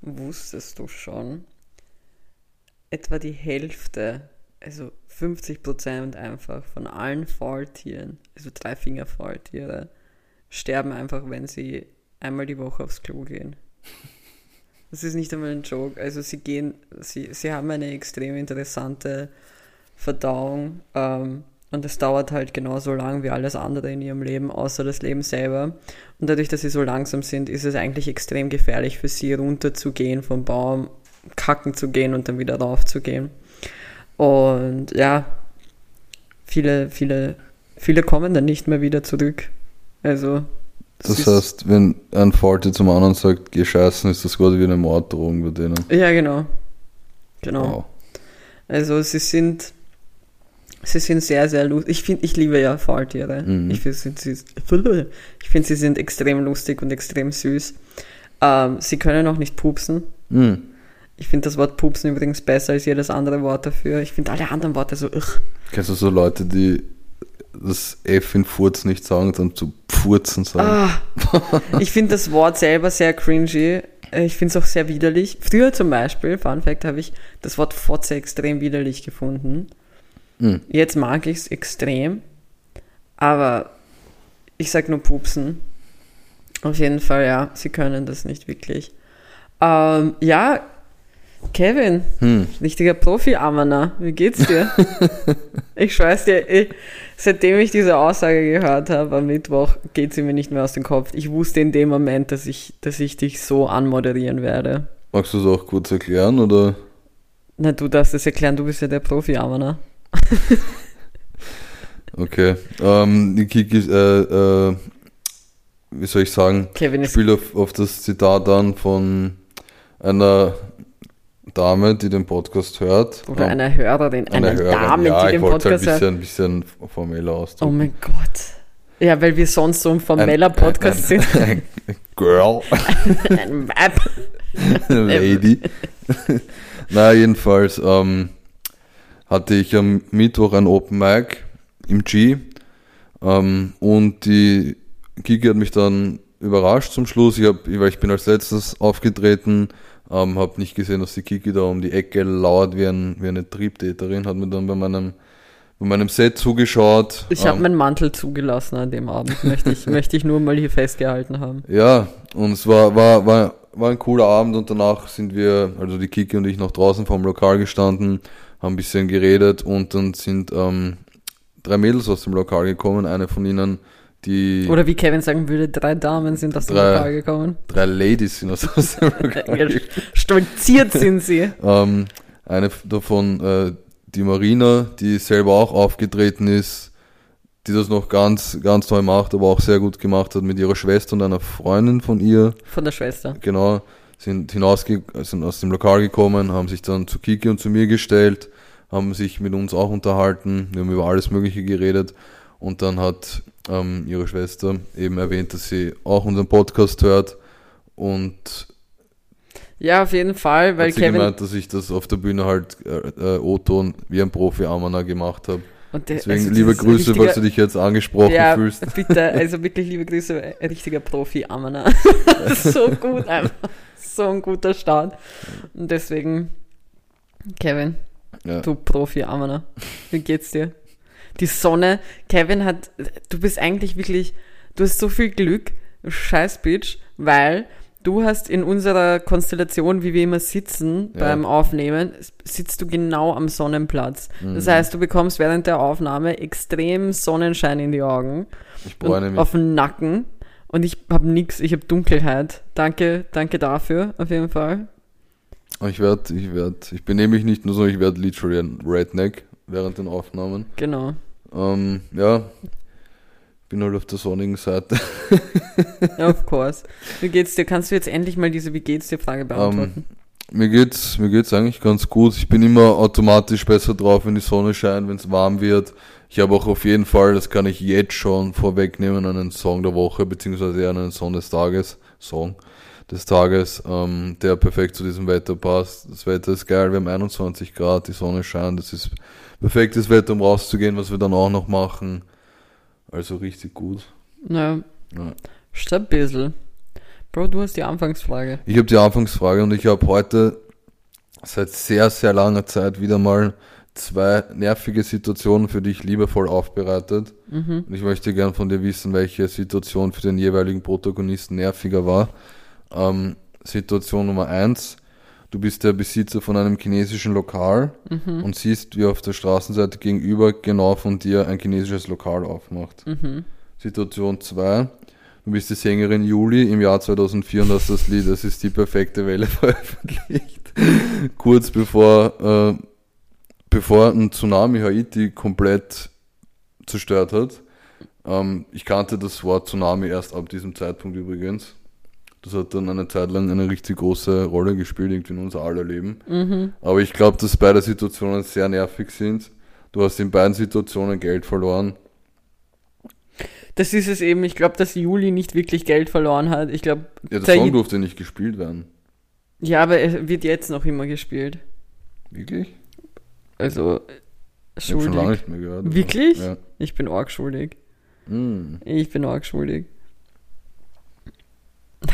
wusstest du schon, etwa die Hälfte, also 50 Prozent einfach von allen Faultieren, also Dreifinger-Faultiere, sterben einfach, wenn sie einmal die Woche aufs Klo gehen. Das ist nicht einmal ein Joke. Also sie gehen, sie, sie haben eine extrem interessante Verdauung ähm, und es dauert halt genauso lang wie alles andere in ihrem Leben, außer das Leben selber. Und dadurch, dass sie so langsam sind, ist es eigentlich extrem gefährlich für sie, runterzugehen vom Baum, kacken zu gehen und dann wieder raufzugehen. Und ja, viele, viele, viele kommen dann nicht mehr wieder zurück. Also. Das heißt, wenn ein Faultier zum anderen sagt, geh scheißen, ist das quasi wie eine Morddrohung bei denen. Ja, genau. Genau. Wow. Also sie sind sie sind sehr, sehr lustig. Ich finde, ich liebe ja Faultiere. Mhm. Ich finde, sie, ich find, sie sind extrem lustig und extrem süß. Ähm, sie können auch nicht pupsen. Mhm. Ich finde das Wort pupsen übrigens besser als jedes andere Wort dafür. Ich finde alle anderen Worte so. Ugh. Kennst du so Leute, die das F in Furz nicht sagen, dann zu Pfurzen sagen? Ah, ich finde das Wort selber sehr cringy. Ich finde es auch sehr widerlich. Früher zum Beispiel, Fun Fact, habe ich das Wort Fotze extrem widerlich gefunden. Mhm. Jetzt mag ich es extrem, aber ich sag nur pupsen. Auf jeden Fall, ja, sie können das nicht wirklich. Ähm, ja, Kevin, hm. richtiger Profi-Ammerner, wie geht's dir? ich schwör's dir, ich, seitdem ich diese Aussage gehört habe am Mittwoch, geht sie mir nicht mehr aus dem Kopf. Ich wusste in dem Moment, dass ich, dass ich dich so anmoderieren werde. Magst du es auch kurz erklären, oder? Na, du darfst es erklären, du bist ja der Profi-Ammerner. okay. Ähm, Kiki, äh, äh, wie soll ich sagen, Kevin spielt auf, auf das Zitat an von einer Dame, die den Podcast hört. Oder ja. einer Hörerin, eine, eine Hörerin. Dame, ja, die den Podcast halt hört. Ja, ein bisschen, bisschen formeller ausdrücken. Oh mein Gott. Ja, weil wir sonst so ein formeller Podcast ein, sind. Ein Girl. ein Web. Lady. Na, jedenfalls, ähm, hatte ich am Mittwoch ein Open Mic im G ähm, und die Kiki hat mich dann überrascht zum Schluss. Ich, hab, weil ich bin als letztes aufgetreten, ähm, habe nicht gesehen, dass die Kiki da um die Ecke lauert wie, ein, wie eine Triebtäterin, hat mir dann bei meinem bei meinem Set zugeschaut. Ich habe ähm, meinen Mantel zugelassen an dem Abend, möchte ich, möchte ich nur mal hier festgehalten haben. Ja, und es war, war, war, war ein cooler Abend und danach sind wir, also die Kiki und ich, noch draußen vom Lokal gestanden, haben ein bisschen geredet und dann sind ähm, drei Mädels aus dem Lokal gekommen. Eine von ihnen, die. Oder wie Kevin sagen würde, drei Damen sind aus dem Lokal gekommen. Drei Ladies sind aus, dem Lokal gekommen. Stolziert sind sie. ähm, eine davon, äh, die Marina, die selber auch aufgetreten ist, die das noch ganz, ganz toll macht, aber auch sehr gut gemacht hat mit ihrer Schwester und einer Freundin von ihr. Von der Schwester. Genau sind hinausge sind aus dem Lokal gekommen, haben sich dann zu Kiki und zu mir gestellt, haben sich mit uns auch unterhalten, wir haben über alles Mögliche geredet und dann hat ähm, ihre Schwester eben erwähnt, dass sie auch unseren Podcast hört und ja, auf jeden Fall, weil hat sie Kevin gemeint, dass ich das auf der Bühne halt äh, äh, O-Ton wie ein Profi Amana gemacht habe. Und der, Deswegen also liebe Grüße, falls du dich jetzt angesprochen ja, fühlst. Bitte, also wirklich liebe Grüße, richtiger Profi Amana. so gut einfach so ein guter Start. Und deswegen, Kevin, ja. du Profi, Amana, wie geht's dir? Die Sonne, Kevin hat, du bist eigentlich wirklich, du hast so viel Glück, scheiß Bitch, weil du hast in unserer Konstellation, wie wir immer sitzen ja. beim Aufnehmen, sitzt du genau am Sonnenplatz. Mhm. Das heißt, du bekommst während der Aufnahme extrem Sonnenschein in die Augen. Ich freue mich. Auf den Nacken. Und ich habe nichts, ich habe Dunkelheit. Danke, danke dafür, auf jeden Fall. Ich werde, ich werde, ich benehme mich nicht nur so, ich werde literally ein Redneck während den Aufnahmen. Genau. Ähm, ja, bin halt auf der sonnigen Seite. of course. Wie geht's dir? Kannst du jetzt endlich mal diese Wie geht's dir Frage beantworten? Um, mir geht's, mir geht's eigentlich ganz gut. Ich bin immer automatisch besser drauf, wenn die Sonne scheint, wenn es warm wird. Ich habe auch auf jeden Fall, das kann ich jetzt schon vorwegnehmen, einen Song der Woche, beziehungsweise eher einen Song des Tages, Song des Tages, ähm, der perfekt zu diesem Wetter passt. Das Wetter ist geil, wir haben 21 Grad, die Sonne scheint, das ist perfektes Wetter, um rauszugehen, was wir dann auch noch machen. Also richtig gut. Ja. ja. Stabil. Bro, du hast die Anfangsfrage. Ich habe die Anfangsfrage und ich habe heute seit sehr, sehr langer Zeit wieder mal zwei nervige Situationen für dich liebevoll aufbereitet. Mhm. Und ich möchte gern von dir wissen, welche Situation für den jeweiligen Protagonisten nerviger war. Ähm, Situation Nummer eins. Du bist der Besitzer von einem chinesischen Lokal Mhm. und siehst, wie auf der Straßenseite gegenüber genau von dir ein chinesisches Lokal aufmacht. Mhm. Situation 2. Du bist die Sängerin Juli im Jahr 2004 und hast das Lied Es ist die perfekte Welle veröffentlicht. Kurz bevor, äh, bevor ein Tsunami Haiti komplett zerstört hat. Ähm, ich kannte das Wort Tsunami erst ab diesem Zeitpunkt übrigens. Das hat dann eine Zeit lang eine richtig große Rolle gespielt, irgendwie in unser aller Leben. Mhm. Aber ich glaube, dass beide Situationen sehr nervig sind. Du hast in beiden Situationen Geld verloren. Das ist es eben. Ich glaube, dass Juli nicht wirklich Geld verloren hat. Ich glaube, Ja, der Song durfte nicht gespielt werden. ja, aber er wird jetzt noch immer gespielt. Wirklich? Also, Ich habe schon lange schuldig. nicht mehr gehört. Wirklich? Ja. Ich bin arg schuldig. Hm. Ich bin arg schuldig.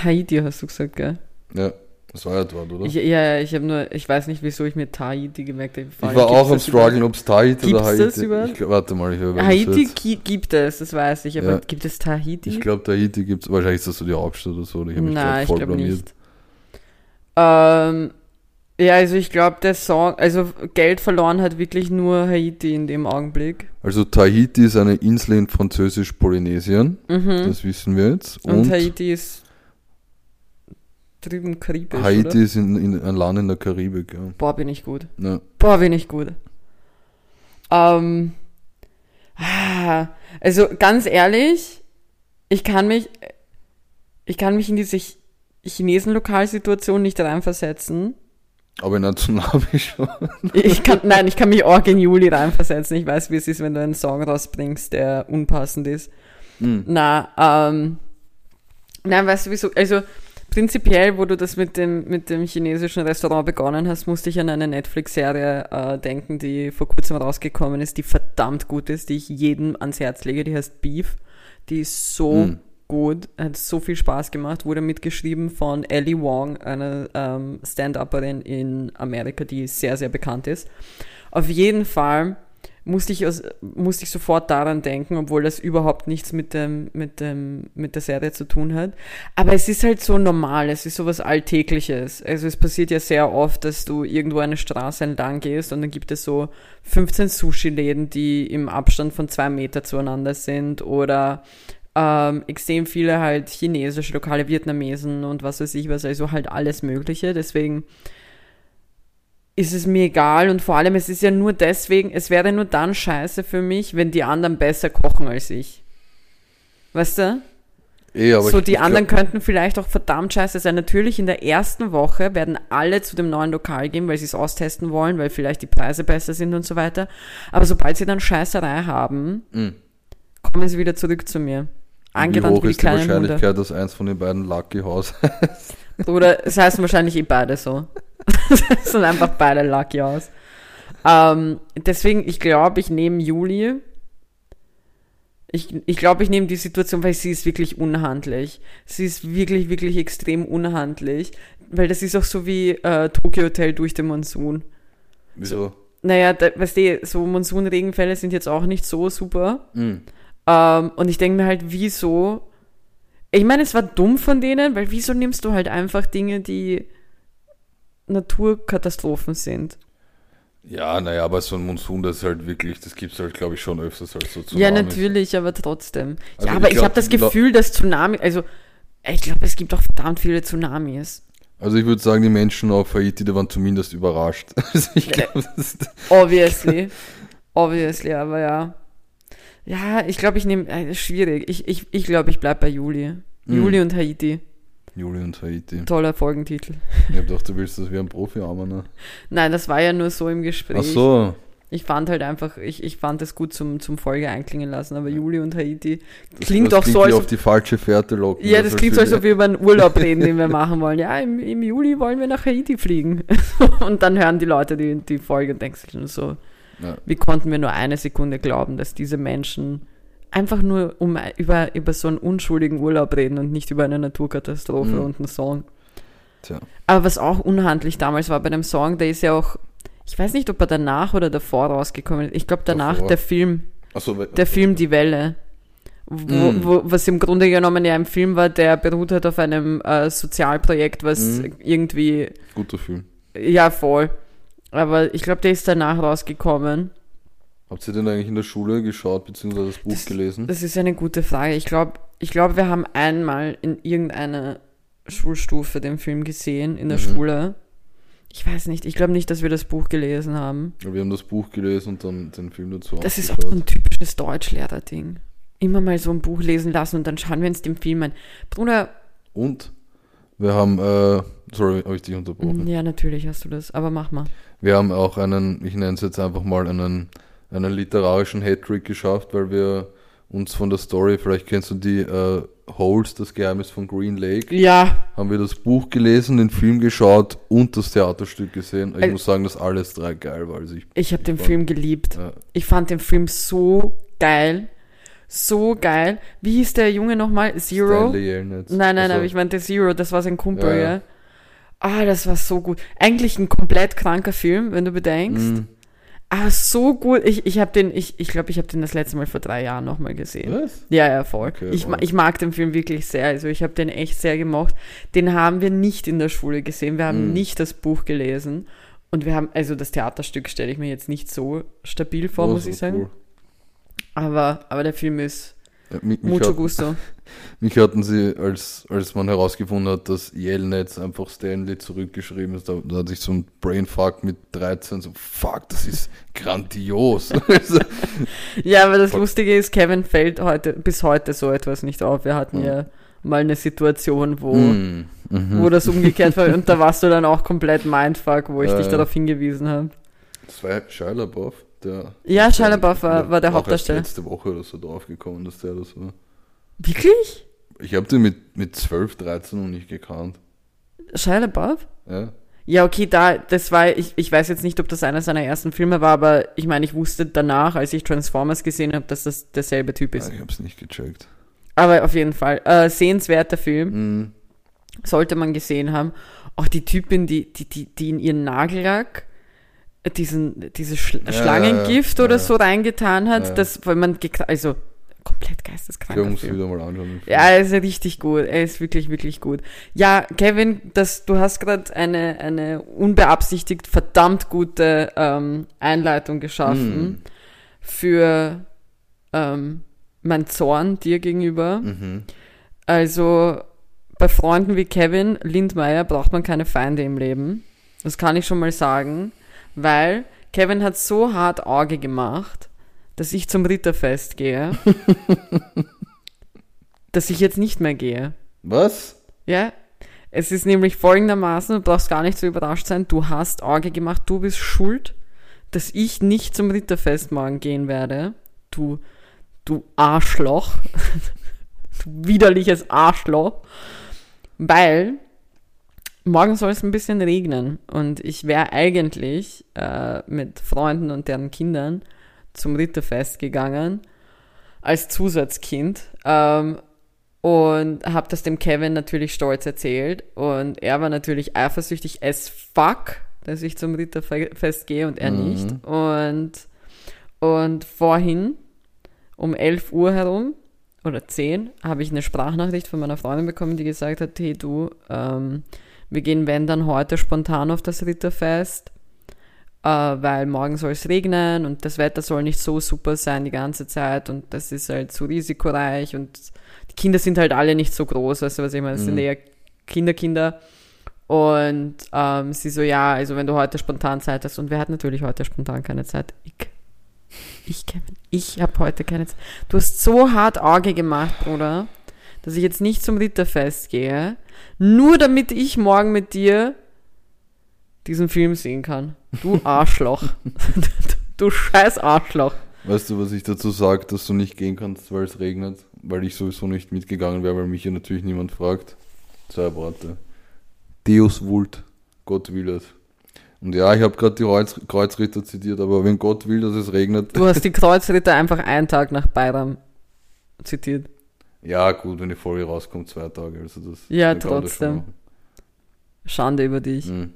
Haiti hast du gesagt, gell? ja, das war ja dort, oder? Ich, ja, ja, ich habe nur, ich weiß nicht, wieso ich mir Tahiti gemerkt habe. Ich war auch am struggeln, ob es Tahiti oder Haiti das überhaupt? Ich warte mal, ich höre Haiti gi- gibt es, das weiß ich, aber Ja. gibt es Tahiti? Ich glaube, Tahiti gibt es, wahrscheinlich ist das so die Hauptstadt oder so. Ich habe mich Nein, ich glaube nicht. Ähm, ja, also ich glaube, der Song, also Geld verloren hat wirklich nur Haiti in dem Augenblick. Also Tahiti ist eine Insel in Französisch-Polynesien, Mhm. das wissen wir jetzt. Und, Und, Haiti ist drüben karibisch, Haiti oder? ist in, in, ein Land in der Karibik, ja. Boah, bin ich gut. ja. Boah, bin ich gut. Ähm, ah, also ganz ehrlich, ich kann mich, ich kann mich in diese Ch- Chinesen-Lokalsituation nicht reinversetzen. Aber in einer Tsunami schon. Ich kann, nein, ich kann mich auch in Juli reinversetzen. Ich weiß, wie es ist, wenn du einen Song rausbringst, der unpassend ist. Hm. Na, ähm, nein, weißt du wieso? Also, prinzipiell, wo du das mit dem, mit dem chinesischen Restaurant begonnen hast, musste ich an eine Netflix-Serie äh, denken, die vor kurzem rausgekommen ist, die verdammt gut ist, die ich jedem ans Herz lege. Die heißt Beef. Die ist so Hm. Gut, hat so viel Spaß gemacht, wurde mitgeschrieben von Ellie Wong, einer ähm, Stand-Upperin in Amerika, die sehr, sehr bekannt ist. Auf jeden Fall musste ich, musste ich sofort daran denken, obwohl das überhaupt nichts mit, dem, mit, dem, mit der Serie zu tun hat. Aber es ist halt so normal, es ist sowas Alltägliches. Also es passiert ja sehr oft, dass du irgendwo eine Straße entlang gehst und dann gibt es so 15 Sushi-Läden, die im Abstand von zwei Meter zueinander sind oder ähm, extrem viele halt chinesische, lokale Vietnamesen und was weiß ich was, also halt alles Mögliche. Deswegen ist es mir egal und vor allem, es ist ja nur deswegen, es wäre nur dann scheiße für mich, wenn die anderen besser kochen als ich. Weißt du? Eh, aber so, ich, die ich anderen glaub, könnten vielleicht auch verdammt scheiße sein. Natürlich in der ersten Woche werden alle zu dem neuen Lokal gehen, weil sie es austesten wollen, weil vielleicht die Preise besser sind und so weiter. Aber sobald sie dann Scheißerei haben, Hm. kommen sie wieder zurück zu mir. Angerannt hoch wie die ist die kleinen Hunde. Wahrscheinlichkeit, dass eins von den beiden Lucky House Oder es heißen wahrscheinlich eh beide so. Es sind einfach beide lucky aus. Ähm, deswegen, ich glaube, ich nehme Juli. Ich, ich glaube, ich nehme die Situation, weil sie ist wirklich unhandlich. Sie ist wirklich, wirklich extrem unhandlich. Weil das ist auch so wie äh, Tokyo Hotel durch den Monsun. Wieso? Naja, da, weißt du, so Monsunregenfälle sind jetzt auch nicht so super. Hm. Ähm, und ich denke mir halt, wieso? Ich meine, es war dumm von denen, weil wieso nimmst du halt einfach Dinge, die Naturkatastrophen sind? Ja, naja, aber so ein Monsun, das ist halt wirklich, das gibt's halt, glaube ich, schon öfters als so Tsunamis. Ja, natürlich, aber trotzdem. Also ja, aber ich ich, habe das Gefühl, dass Tsunami, also ich glaube, es gibt auch verdammt viele Tsunamis. Also ich würde sagen, die Menschen auf Haiti, die waren zumindest überrascht. Also ich glaube, das Obviously. Obviously, aber ja. Ja, ich glaube, ich nehme, äh, schwierig. Ich, ich, ich glaube, ich bleib bei Juli. Mhm. Juli und Haiti. Juli und Haiti. Toller Folgentitel. Ich hab gedacht, du willst, dass wir ein Profi haben, ne? Nein, das war ja nur so im Gespräch. Ach so. Ich fand halt einfach, ich, ich fand das gut zum, zum Folge einklingen lassen, aber Juli und Haiti klingt das auch klingt so, wie als auf ob, die falsche Fährte locken. ja, Das das klingt so, als ob wir über einen Urlaub reden, den wir machen wollen. Ja, im, im Juli wollen wir nach Haiti fliegen. und dann hören die Leute die, die Folge und denken sich nur so, Ja. wie konnten wir nur eine Sekunde glauben, dass diese Menschen einfach nur um über, über so einen unschuldigen Urlaub reden und nicht über eine Naturkatastrophe Mhm. und einen Song. Tja. Aber was auch unhandlich damals war bei dem Song, der ist ja auch, ich weiß nicht, ob er danach oder davor rausgekommen ist. Ich glaube danach Davor. der Film, we- der Film Die Welle. Wo, Mhm. wo, was im Grunde genommen ja ein Film war, der beruht hat auf einem äh, Sozialprojekt, was Mhm. irgendwie, guter Film. ja voll. Aber ich glaube, der ist danach rausgekommen. Habt ihr den eigentlich in der Schule geschaut, beziehungsweise das Buch Das- gelesen? Das ist eine gute Frage. Ich glaube, ich glaub, wir haben einmal in irgendeiner Schulstufe den Film gesehen, in der Mhm. Schule. Ich weiß nicht, ich glaube nicht, dass wir das Buch gelesen haben. Wir haben das Buch gelesen und dann den Film dazu Das ist auch so ein typisches Deutschlehrer-Ding. Immer mal so ein Buch lesen lassen und dann schauen wir uns den Film an. Bruder, Und wir haben, äh, sorry, habe ich dich unterbrochen. ja, natürlich hast du das, aber mach mal. Wir haben auch einen, ich nenne es jetzt einfach mal einen, einen literarischen Hattrick geschafft, weil wir uns von der Story, vielleicht kennst du die äh, Holes, das Geheimnis von Green Lake, Ja, haben wir das Buch gelesen, den Film geschaut und das Theaterstück gesehen. Ich Al- muss sagen, dass alles drei geil war. Also ich, ich habe den war- Film geliebt. äh, Ich fand den Film so geil. So geil. Wie hieß der Junge nochmal? Zero? Nein, nein, Also, aber ich meinte Zero, das war sein Kumpel, Ja, ja. ja. Ah, das war so gut. Eigentlich ein komplett kranker Film, wenn du bedenkst. mh, Aber so gut. Ich, ich habe den, ich ich, glaube, ich habe den das letzte Mal vor drei Jahren nochmal gesehen. Was? Ja, ja, voll. Okay, ich, wow. ich mag den Film wirklich sehr. Also ich habe den echt sehr gemocht. Den haben wir nicht in der Schule gesehen. Wir haben Mhm. nicht das Buch gelesen. Und wir haben, also das Theaterstück stelle ich mir jetzt nicht so stabil vor, Oh, muss ich sagen. cool. Aber, aber der Film ist Ja, mich, mich, mucho hat, gusto. mich hatten sie, als, als man herausgefunden hat, dass Yelnats einfach Stanley zurückgeschrieben ist, da, da hatte ich so ein Brainfuck mit 13, so fuck, das ist grandios. Also, Ja, aber das Voll. Lustige ist, Kevin fällt heute, bis heute so etwas nicht auf. Wir hatten Mhm. ja mal eine Situation, wo, mm, mhm. wo das umgekehrt war und da warst du dann auch komplett Mindfuck, wo ich Ja, dich ja. darauf hingewiesen habe. Das war Shia LaBeouf, der... Ja, Shia LaBeouf war- war der Hauptdarsteller. letzte Woche oder so draufgekommen, dass der das war. Wirklich? Ich habe den mit, mit 12, 13 noch nicht gekannt. Shia LaBeouf? Ja? Ja, okay, da, das war, ich, ich weiß jetzt nicht, ob das einer seiner ersten Filme war, aber ich meine, ich wusste danach, als ich Transformers gesehen habe, dass das derselbe Typ ist. Nein, ich habe es nicht gecheckt. Aber auf jeden Fall, äh, sehenswerter Film. Mm, sollte man gesehen haben. Auch die Typin, die, die, die, die in ihren Nagellack diesen, dieses Schl Ja, Schlangengift ja, oder ja. so reingetan hat, Ja. das, weil man, also, komplett ich geisteskranker muss Film. wieder mal anschauen. Ja, er ist ja richtig gut. Er ist wirklich, wirklich gut. Ja, Kevin, das, du hast gerade eine, eine unbeabsichtigt verdammt gute ähm, Einleitung geschaffen Mm, für ähm, mein Zorn dir gegenüber. mhm. Also bei Freunden wie Kevin Lindmeier braucht man keine Feinde im Leben. Das kann ich schon mal sagen, weil Kevin hat so hart Auge gemacht, dass ich zum Ritterfest gehe, dass ich jetzt nicht mehr gehe. Was? Ja? Es ist nämlich folgendermaßen, du brauchst gar nicht so überrascht sein, du hast Auge gemacht, du bist schuld, dass ich nicht zum Ritterfest morgen gehen werde. Du, du Arschloch. du widerliches Arschloch. Weil morgen soll es ein bisschen regnen und ich wäre eigentlich äh, mit Freunden und deren Kindern zum Ritterfest gegangen als Zusatzkind. Ähm, und habe das dem Kevin natürlich stolz erzählt und er war natürlich eifersüchtig as fuck, dass ich zum Ritterfest gehe und er Mhm. nicht. Und, und vorhin um 11 Uhr herum oder 10 habe ich eine Sprachnachricht von meiner Freundin bekommen, die gesagt hat, hey du, ähm, wir gehen wenn dann heute spontan auf das Ritterfest, äh, weil morgen soll es regnen und das Wetter soll nicht so super sein die ganze Zeit und das ist halt so risikoreich und die Kinder sind halt alle nicht so groß, weißt du, was ich meine, das sind Mhm. eher Kinderkinder. Und ähm, sie so, ja, also wenn du heute spontan Zeit hast, und wer hat natürlich heute spontan keine Zeit? Ich. Ich, Kevin, ich habe heute keine Zeit. Du hast so hart Auge gemacht, Bruder, dass ich jetzt nicht zum Ritterfest gehe, nur damit ich morgen mit dir diesen Film sehen kann. Du Arschloch. du scheiß Arschloch. Weißt du, was ich dazu sage, dass du nicht gehen kannst, weil es regnet? Weil ich sowieso nicht mitgegangen wäre, weil mich hier natürlich niemand fragt. Zwei Worte. Deus vult, Gott will es. Und ja, ich habe gerade die Kreuz, Kreuzritter zitiert, aber wenn Gott will, dass es regnet, Du hast die Kreuzritter einfach einen Tag nach Bayram zitiert. Ja, gut, wenn die Folge rauskommt, zwei Tage. Also das, Ja, trotzdem. Schande über dich. Mhm.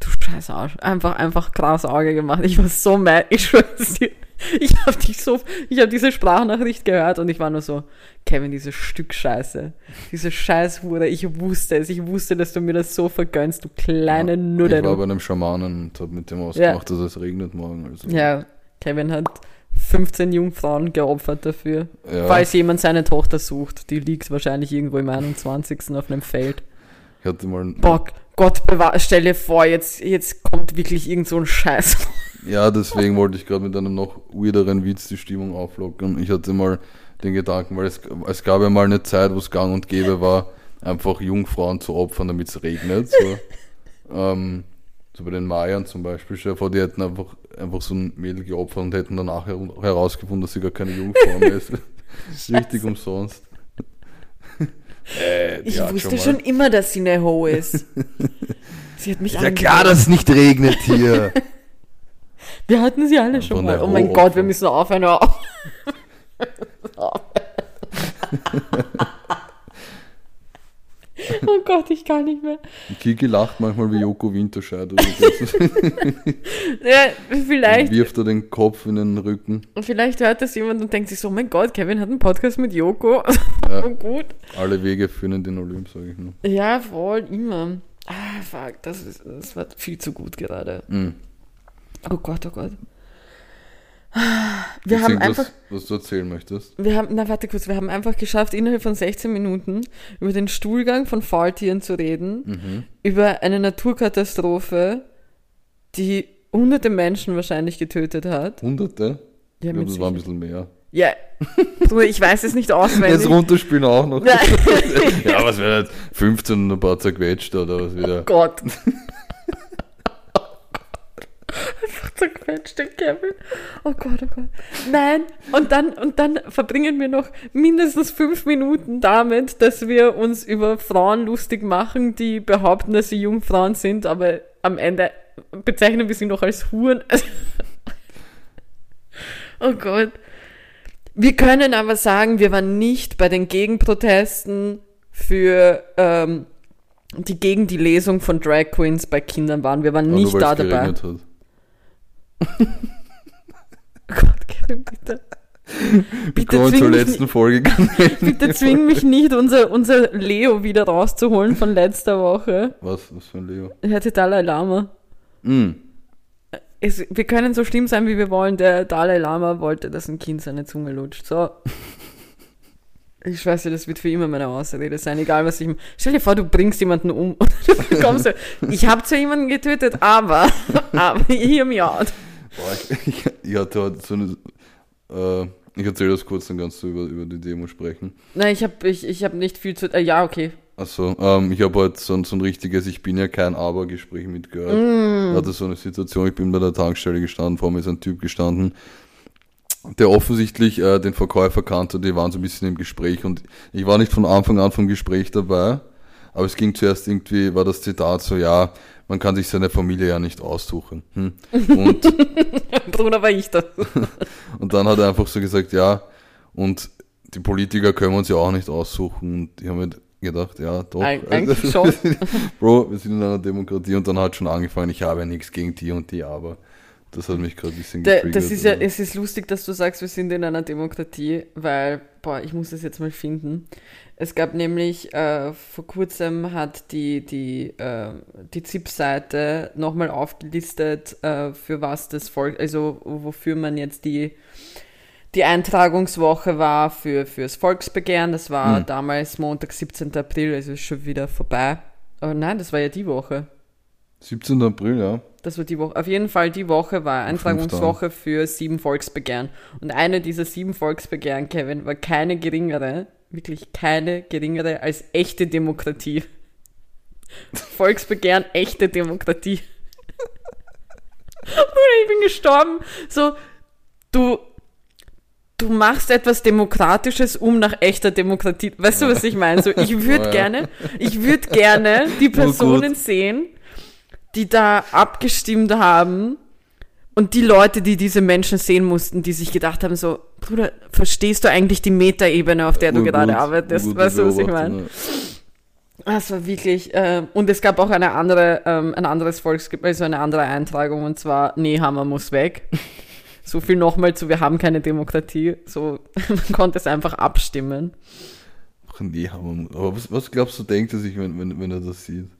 Du scheiß Arsch. Einfach, einfach krass Auge gemacht. Ich war so mad. Ich schwör's dir. Ich habe dich so, ich habe diese Sprachnachricht gehört und ich war nur so, Kevin, dieses Stück Scheiße. Diese Scheißhure. Ich wusste es. Ich wusste, dass du mir das so vergönnst, du kleine Ja, Nudel. Ich war bei einem Schamanen und habe mit dem ausgemacht, dass es regnet morgen. Also. Ja, Kevin hat 15 Jungfrauen geopfert dafür. Ja, Falls jemand seine Tochter sucht, die liegt wahrscheinlich irgendwo im 21. auf einem Feld. ich hatte mal. Bock, Gott bewahre, stell dir vor, jetzt, jetzt kommt wirklich irgend so ein Scheiß. Ja, deswegen wollte ich gerade mit einem noch weirderen Witz die Stimmung auflockern. Ich hatte mal den Gedanken, weil es, es gab ja mal eine Zeit, wo es gang und gäbe war, einfach Jungfrauen zu opfern, damit es regnet. So. ähm, so bei den Mayern zum Beispiel. Stell dir vor, die hätten einfach, einfach so ein Mädel geopfert und hätten danach her herausgefunden, dass sie gar keine Jungfrau mehr ist. Richtig umsonst. äh, Ich wusste mal- schon immer, dass sie eine Ho ist. Sie hat mich Ist ja klar, dass es nicht regnet hier. Wir hatten sie alle schon mal. Oh mein Ho Gott, wir müssen aufhören. hör auf. oh Gott, ich kann nicht mehr. Kiki lacht manchmal wie Joko Winterscheid. oder so. Ja, vielleicht, wirft er den Kopf in den Rücken. vielleicht hört das jemand und denkt sich so, oh mein Gott, Kevin hat einen Podcast mit Joko. Ja. Oh gut. Alle Wege führen in den Olymp, sage ich nur. Ja, voll, immer. Ah, fuck, das, ist, das war viel zu gut gerade. Mhm. Oh Gott, oh Gott. Wir haben Gibt's einfach, irgendwas, was du erzählen möchtest. wir haben, na warte kurz, wir haben einfach geschafft, innerhalb von 16 Minuten über den Stuhlgang von Faultieren zu reden, Mhm. über eine Naturkatastrophe, die hunderte Menschen wahrscheinlich getötet hat. Hunderte? Ja, ich glaube, das war ein bisschen mehr. ja. Bruder, ich weiß es nicht Jetzt auswendig. runterspielen auch noch. Ja. was wäre das? 15 und ein paar zerquetscht oder was wieder? Gott. zerquetscht, den Kevin. Oh Gott, oh Gott. Nein, und dann, und dann verbringen wir noch mindestens fünf Minuten damit, dass wir uns über Frauen lustig machen, die behaupten, dass sie Jungfrauen sind, aber am Ende bezeichnen wir sie noch als Huren. oh Gott. Wir können aber sagen, wir waren nicht bei den Gegenprotesten für ähm, die gegen die Lesung von Drag Queens bei Kindern waren. Wir waren Aber nicht nur, da dabei. hat. Gott, Kevin, bitte. Bitte Kommen wir zur letzten Folge. bitte zwing mich nicht, unser, unser Leo wieder rauszuholen von letzter Woche. was? Was für ein Leo? Er hatte Dalai Lama. Mhm. Es, wir können so schlimm sein, wie wir wollen. Der Dalai Lama wollte, dass ein Kind seine Zunge lutscht. So. Ich schwör's dir, das wird für immer meine Ausrede sein, egal was ich. Stell dir vor, du bringst jemanden um und du kommst so, ich habe zwar jemanden getötet, aber, aber hear me out. Boah, ich, hatte heute so eine. Äh, ich erzähle das kurz, dann kannst du über, über die Demo sprechen. Nein, ich habe ich, ich hab nicht viel zu. Äh, ja, okay. Achso, ähm, ich habe heute so, ein- so ein richtiges Ich bin ja kein Aber-Gespräch mitgehört. Mm. Ich hatte so eine Situation, ich bin bei der Tankstelle gestanden, vor mir ist ein Typ gestanden, der offensichtlich äh, den Verkäufer kannte, die waren so ein bisschen im Gespräch und ich war nicht von Anfang an vom Gespräch dabei, aber es ging zuerst irgendwie, war das Zitat so, ja, man kann sich seine Familie ja nicht aussuchen. Hm? Und Bruder war ich das. Und dann hat er einfach so gesagt, ja, und die Politiker können wir uns ja auch nicht aussuchen. Und ich habe mir gedacht, ja, doch. Eig- eigentlich schon. Bro, wir sind in einer Demokratie und dann hat schon angefangen, ich habe ja nichts gegen die und die, aber das hat mich gerade ein bisschen Da, das ist ja, also. es ist lustig, dass du sagst, wir sind in einer Demokratie, weil, boah, ich muss das jetzt mal finden. Es gab nämlich, äh, vor kurzem hat die, die, äh, die ZIP-Seite nochmal aufgelistet, äh, für was das Volk, also wofür man jetzt die, die Eintragungswoche war für, fürs Volksbegehren. Das war Hm. damals Montag, 17. April, also ist schon wieder vorbei. Aber nein, das war ja die Woche. 17. April, ja. Das war die Woche. Auf jeden Fall die Woche war Eintragungswoche für sieben Volksbegehren. Und eine dieser sieben Volksbegehren, Kevin, war keine geringere, wirklich keine geringere als echte Demokratie. Volksbegehren, echte Demokratie. Ich bin gestorben. So, du, du machst etwas Demokratisches, um nach echter Demokratie. Weißt du, was ich meine? So, ich würde Ja. gerne, ich würde gerne die. Personen sehen, die da abgestimmt haben, Und die Leute, die diese Menschen sehen mussten, die sich gedacht haben, so, Bruder, verstehst du eigentlich die Metaebene, auf der du Gut, gerade arbeitest? weißt du, was ich meine? Das war wirklich, äh, und es gab auch eine andere, ähm, ein anderes Volksgebiet, also eine andere Eintragung, und zwar, Nehammer muss weg. So viel nochmal zu, wir haben keine Demokratie. So, man konnte es einfach abstimmen. Ach, nee, aber was, was glaubst du, denkt er sich, wenn, wenn, wenn er das sieht?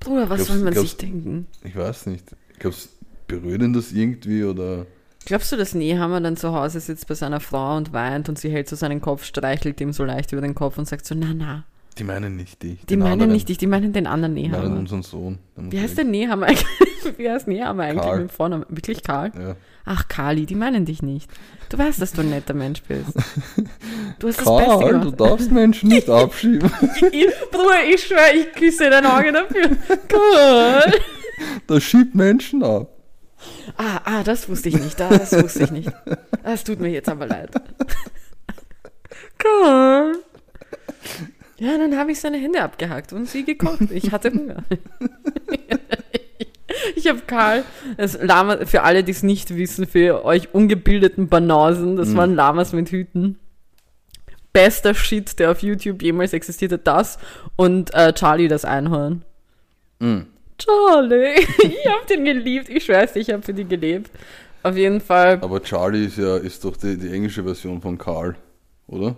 Bruder, was Glaubst- soll man glaubst- sich denken? Ich weiß nicht. Glaubst berührt ihn das irgendwie oder? Glaubst du, dass Nehammer dann zu Hause sitzt bei seiner Frau und weint und sie hält so seinen Kopf, streichelt ihm so leicht über den Kopf und sagt so, na, na, Die meinen nicht dich. die meinen anderen. nicht dich, die meinen den anderen Die meinen Nehammer. unseren Sohn. Wie heißt der Nehammer eigentlich? Wie heißt Nehammer eigentlich Karl. mit Vornamen? Wirklich Karl? Ja. Ach, Kali, die meinen dich nicht. Du weißt, dass du ein netter Mensch bist. Du hast das Beste Karl, du darfst Menschen nicht abschieben. Ich, Bruder, ich schwöre, ich küsse dein Auge dafür. Karl. Das schiebt Menschen ab. Ah, ah, das wusste ich nicht. Das wusste ich nicht. Das tut mir jetzt aber leid. Karl. Ja, dann habe ich seine Hände abgehackt und sie gekocht. Ich hatte Hunger. Ich habe Karl, das Lama, für alle, die es nicht wissen, für euch ungebildeten Banausen, das waren Lamas mit Hüten. Bester Shit, der auf YouTube jemals existiert hat, das und äh, Charlie das Einhorn. Mhm. Charlie, ich hab den geliebt. Ich schwör's, ich hab für die gelebt. Auf jeden Fall Aber Charlie ist ja ist doch die, die englische Version von Karl, oder?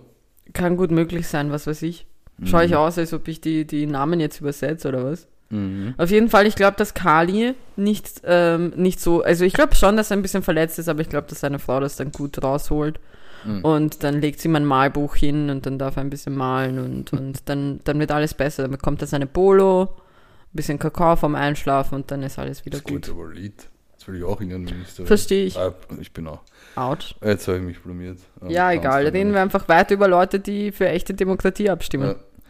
kann gut möglich sein, was weiß ich. Schau ich aus, als ob ich die, die Namen jetzt übersetze oder was? Mhm. Auf jeden Fall, ich glaube, dass Kali nicht, ähm, nicht so, also ich glaube schon, dass er ein bisschen verletzt ist, aber ich glaube, dass seine Frau das dann gut rausholt. Mhm. Und dann legt sie ihm ein Malbuch hin und dann darf er ein bisschen malen und, und dann, dann wird alles besser. Dann bekommt er seine Polo, ein bisschen Kakao vom Einschlafen und dann ist alles wieder Das klingt gut. aber Lied. Jetzt will ich auch Innenministerin. Verstehe ich. Ah, ich bin auch. Out. Jetzt habe ich mich blamiert. Ähm, Ja, kannst egal. Reden wir einfach weiter über Leute, die für echte Demokratie abstimmen.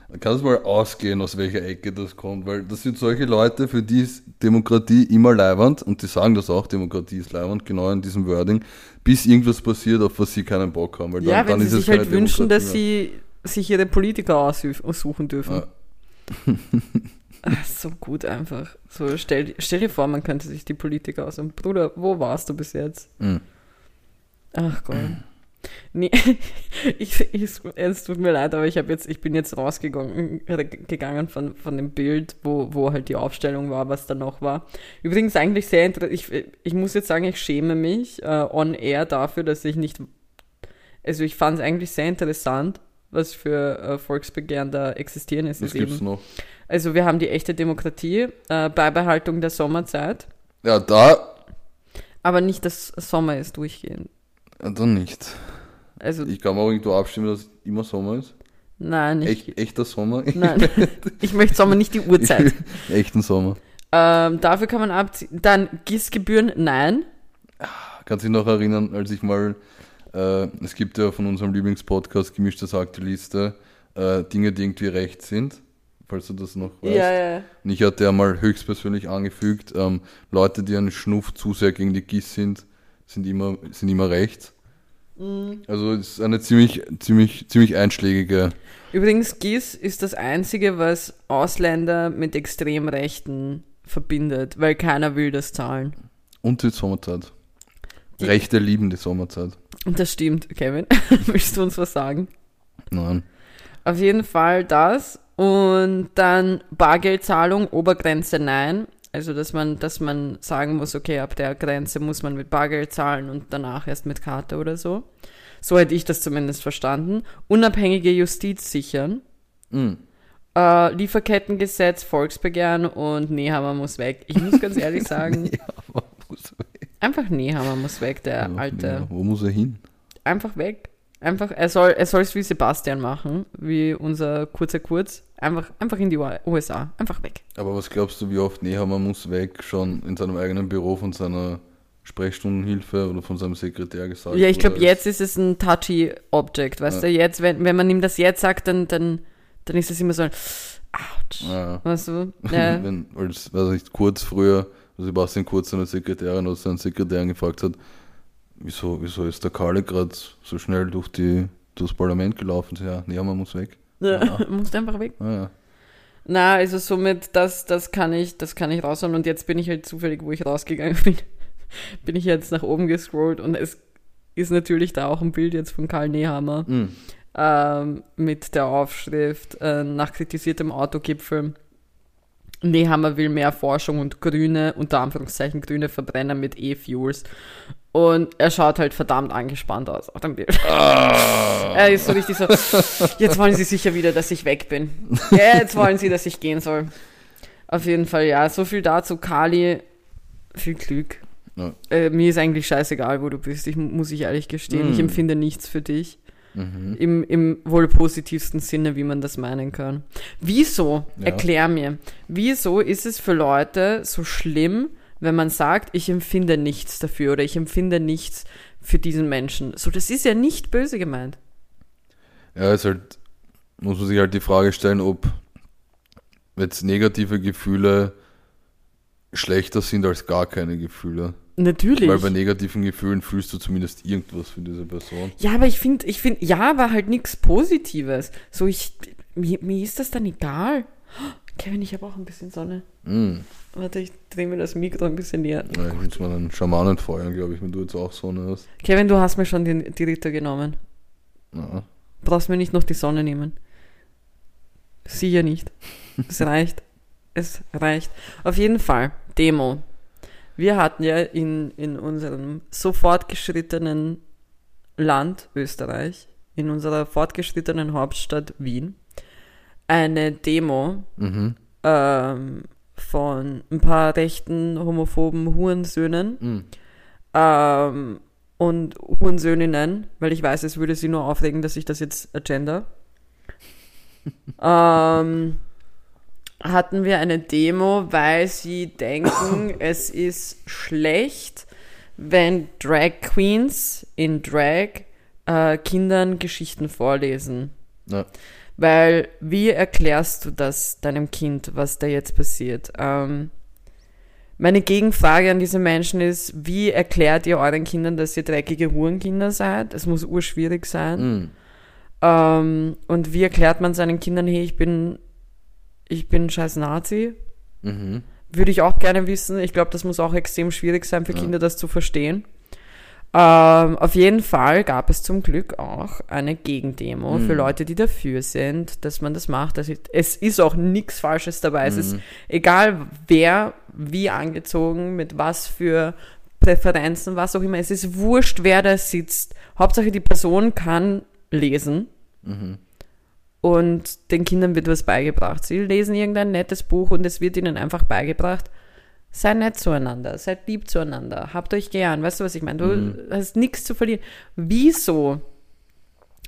Ja. Kannst du mal ausgehen, aus welcher Ecke das kommt, weil das sind solche Leute, für die ist Demokratie immer leiwand und die sagen das auch, Demokratie ist leiwand, genau in diesem Wording, bis irgendwas passiert, auf was sie keinen Bock haben. Weil Ja, dann, wenn dann sie sich halt keine wünschen, dass Demokratie sie sich ihre Politiker aussu- aussuchen dürfen. Ja. Ach, so gut einfach. So, stell, stell dir vor, man könnte sich die Politiker aussuchen. Bruder, wo warst du bis jetzt? Mhm. Ach Gott. Nee, ich, ich, es tut mir leid, aber ich habe jetzt, ich bin jetzt rausgegangen äh, gegangen von, von dem Bild, wo, wo halt die Aufstellung war, was da noch war. Übrigens eigentlich sehr interessant. Ich, ich muss jetzt sagen, ich schäme mich äh, on air dafür, dass ich nicht. Also ich fand es eigentlich sehr interessant, was für äh, Volksbegehren da existieren ist. Was ist gibt's eben. noch? Also wir haben die echte Demokratie, äh, Beibehaltung der Sommerzeit, Ja, da, aber nicht, dass Sommer ist durchgehend. ja, dann nicht. Also Ich kann auch irgendwo abstimmen, dass immer Sommer ist. nein, nicht. Echt, echter Sommer. Nein, ich möchte Sommer nicht die Uhrzeit. Echten Sommer. ähm, dafür kann man abziehen. Dann Gießgebühren, nein. Kannst du dich noch erinnern, als ich mal, äh, es gibt ja von unserem Lieblingspodcast Gemischtes Hack die Liste, äh, Dinge, die irgendwie recht sind, falls du das noch weißt. ja. Und ich hatte ja mal höchstpersönlich angefügt, ähm, Leute, die einen Schnuff zu sehr gegen die GIS sind, sind immer, sind immer rechts. Mhm. Also es ist eine ziemlich, ziemlich, ziemlich einschlägige. Übrigens, GIS ist das Einzige, was Ausländer mit Extremrechten verbindet, weil keiner will das zahlen. Und die Sommerzeit. Die- Rechte lieben die Sommerzeit. Und das stimmt, Kevin. Willst du uns was sagen? Nein. Auf jeden Fall das. Und dann Bargeldzahlung, Obergrenze nein. Also, dass man, dass man sagen muss, okay, ab der Grenze muss man mit Bargeld zahlen und danach erst mit Karte oder so. So hätte ich das zumindest verstanden. Unabhängige Justiz sichern. Mhm. Äh, Lieferkettengesetz, Volksbegehren und Nehammer muss weg. Ich muss ganz ehrlich sagen, wo muss weg? Einfach Nehammer muss weg, der Ja, alte. ja, wo muss er hin? Einfach weg. Einfach, er soll er soll's wie Sebastian machen, wie unser kurzer Kurz. Einfach, einfach in die USA. Einfach weg. Aber was glaubst du, wie oft Nehammer muss weg schon in seinem eigenen Büro von seiner Sprechstundenhilfe oder von seinem Sekretär gesagt Ja, ich glaube, jetzt ist es ein touchy Object, weißt Ja. du? Jetzt, wenn, wenn man ihm das jetzt sagt, dann, dann, dann ist es immer so ein Ouch. Ja. Weißt du? Ja. Wenn, als, weiß ich, kurz früher, Sebastian Kurz seine Sekretärin oder seinen Sekretär gefragt hat, wieso, wieso ist der Karle gerade so schnell durch die durchs Parlament gelaufen? Ja, Nehammer muss weg. ja. Musst einfach weg. Ah, ja. Na, also somit, das, das kann ich, das kann ich raushauen. Und jetzt bin ich halt zufällig, wo ich rausgegangen bin, bin ich jetzt nach oben gescrollt und es ist natürlich da auch ein Bild jetzt von Karl Nehammer Mm. ähm, mit der Aufschrift äh, nach kritisiertem Autogipfel. Nehammer will mehr Forschung und grüne, unter Anführungszeichen grüne Verbrenner mit E-Fuels. Und er schaut halt verdammt angespannt aus auf dem Bild. er ist so richtig so, jetzt wollen sie sicher wieder, dass ich weg bin. Ja, jetzt wollen sie, dass ich gehen soll. Auf jeden Fall, ja, so viel dazu. Kali, viel Glück. Ja. Äh, mir ist eigentlich scheißegal, wo du bist. Ich muss ich ehrlich gestehen. Ich Mm. empfinde nichts für dich. Mhm. Im, Im wohl positivsten Sinne, wie man das meinen kann. Wieso, Ja. erklär mir, wieso ist es für Leute so schlimm, wenn man sagt, ich empfinde nichts dafür oder ich empfinde nichts für diesen Menschen? So, das ist ja nicht böse gemeint. Ja, ist halt, muss man sich halt die Frage stellen, ob jetzt negative Gefühle schlechter sind als gar keine Gefühle. Natürlich. Weil bei negativen Gefühlen fühlst du zumindest irgendwas für diese Person. Ja, aber ich finde, ich finde, ja, war halt nichts Positives. So, ich, mir, mir ist das dann egal. Kevin, ich habe auch ein bisschen Sonne. Mm. Warte, ich drehe mir das Mikro ein bisschen näher. Ja, ich muss mal einen Schamanen feuern, glaube ich, wenn du jetzt auch Sonne hast. Kevin, du hast mir schon die, die Ritter genommen. Ja. brauchst mir nicht noch die Sonne nehmen. Sicher nicht. Es reicht. Es reicht. Auf jeden Fall, Demo. Wir hatten ja in, in unserem so fortgeschrittenen Land Österreich, in unserer fortgeschrittenen Hauptstadt Wien, eine Demo Mhm. ähm, von ein paar rechten, homophoben Hurensöhnen Mm. ähm, und Hurensöhninnen, weil ich weiß, es würde sie nur aufregen, dass ich das jetzt agenda. ähm, hatten wir eine Demo, weil sie denken, es ist schlecht, wenn Drag Queens in Drag äh, Kindern Geschichten vorlesen. Ja. Weil, wie erklärst du das deinem Kind, was da jetzt passiert? Ähm, meine Gegenfrage an diese Menschen ist, wie erklärt ihr euren Kindern, dass ihr dreckige Hurenkinder seid? Es muss urschwierig sein. Mm. Ähm, und wie erklärt man seinen Kindern, hey, ich bin, ich bin scheiß Nazi? Mhm. Würde ich auch gerne wissen. Ich glaube, das muss auch extrem schwierig sein für Ja. Kinder, das zu verstehen. Ähm, auf jeden Fall gab es zum Glück auch eine Gegendemo Mhm. für Leute, die dafür sind, dass man das macht. Also es ist auch nichts Falsches dabei. Es ist Mhm. egal, wer wie angezogen, mit was für Präferenzen, was auch immer. Es ist wurscht, wer da sitzt. Hauptsache, die Person kann lesen Mhm. Und den Kindern wird was beigebracht. Sie lesen irgendein nettes Buch und es wird ihnen einfach beigebracht. Seid nett zueinander, seid lieb zueinander, habt euch gern. Weißt du, was ich meine? Du Mhm. hast nichts zu verlieren. Wieso?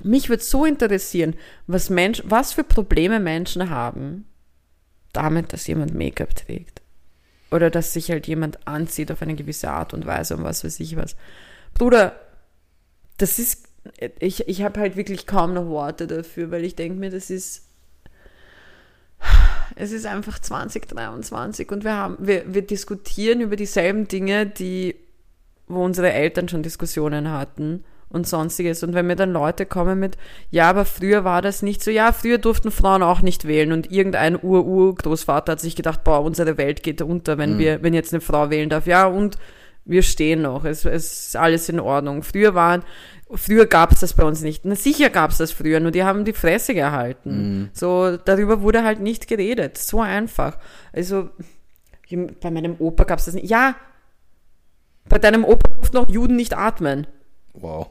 Mich würde so interessieren, was, Mensch, was für Probleme Menschen haben, damit, dass jemand Make-up trägt. Oder dass sich halt jemand anzieht auf eine gewisse Art und Weise und was weiß ich was. Bruder, das ist, ich, ich habe halt wirklich kaum noch Worte dafür, weil ich denke mir, das ist, es ist einfach 2023 und wir haben, wir, wir diskutieren über dieselben Dinge, die, wo unsere Eltern schon Diskussionen hatten und sonstiges. Und wenn mir dann Leute kommen mit, ja, aber früher war das nicht so, ja, früher durften Frauen auch nicht wählen und irgendein Ur-Ur-Großvater hat sich gedacht, boah, unsere Welt geht unter, wenn Mhm. wir, wenn jetzt eine Frau wählen darf. Ja, und wir stehen noch, es, es ist alles in Ordnung. Früher waren, früher gab es das bei uns nicht. Na, sicher gab es das früher, nur die haben die Fresse gehalten. Mhm. So, darüber wurde halt nicht geredet. So einfach. Also, bei meinem Opa gab es das nicht. Ja, bei deinem Opa durften noch Juden nicht atmen. Wow.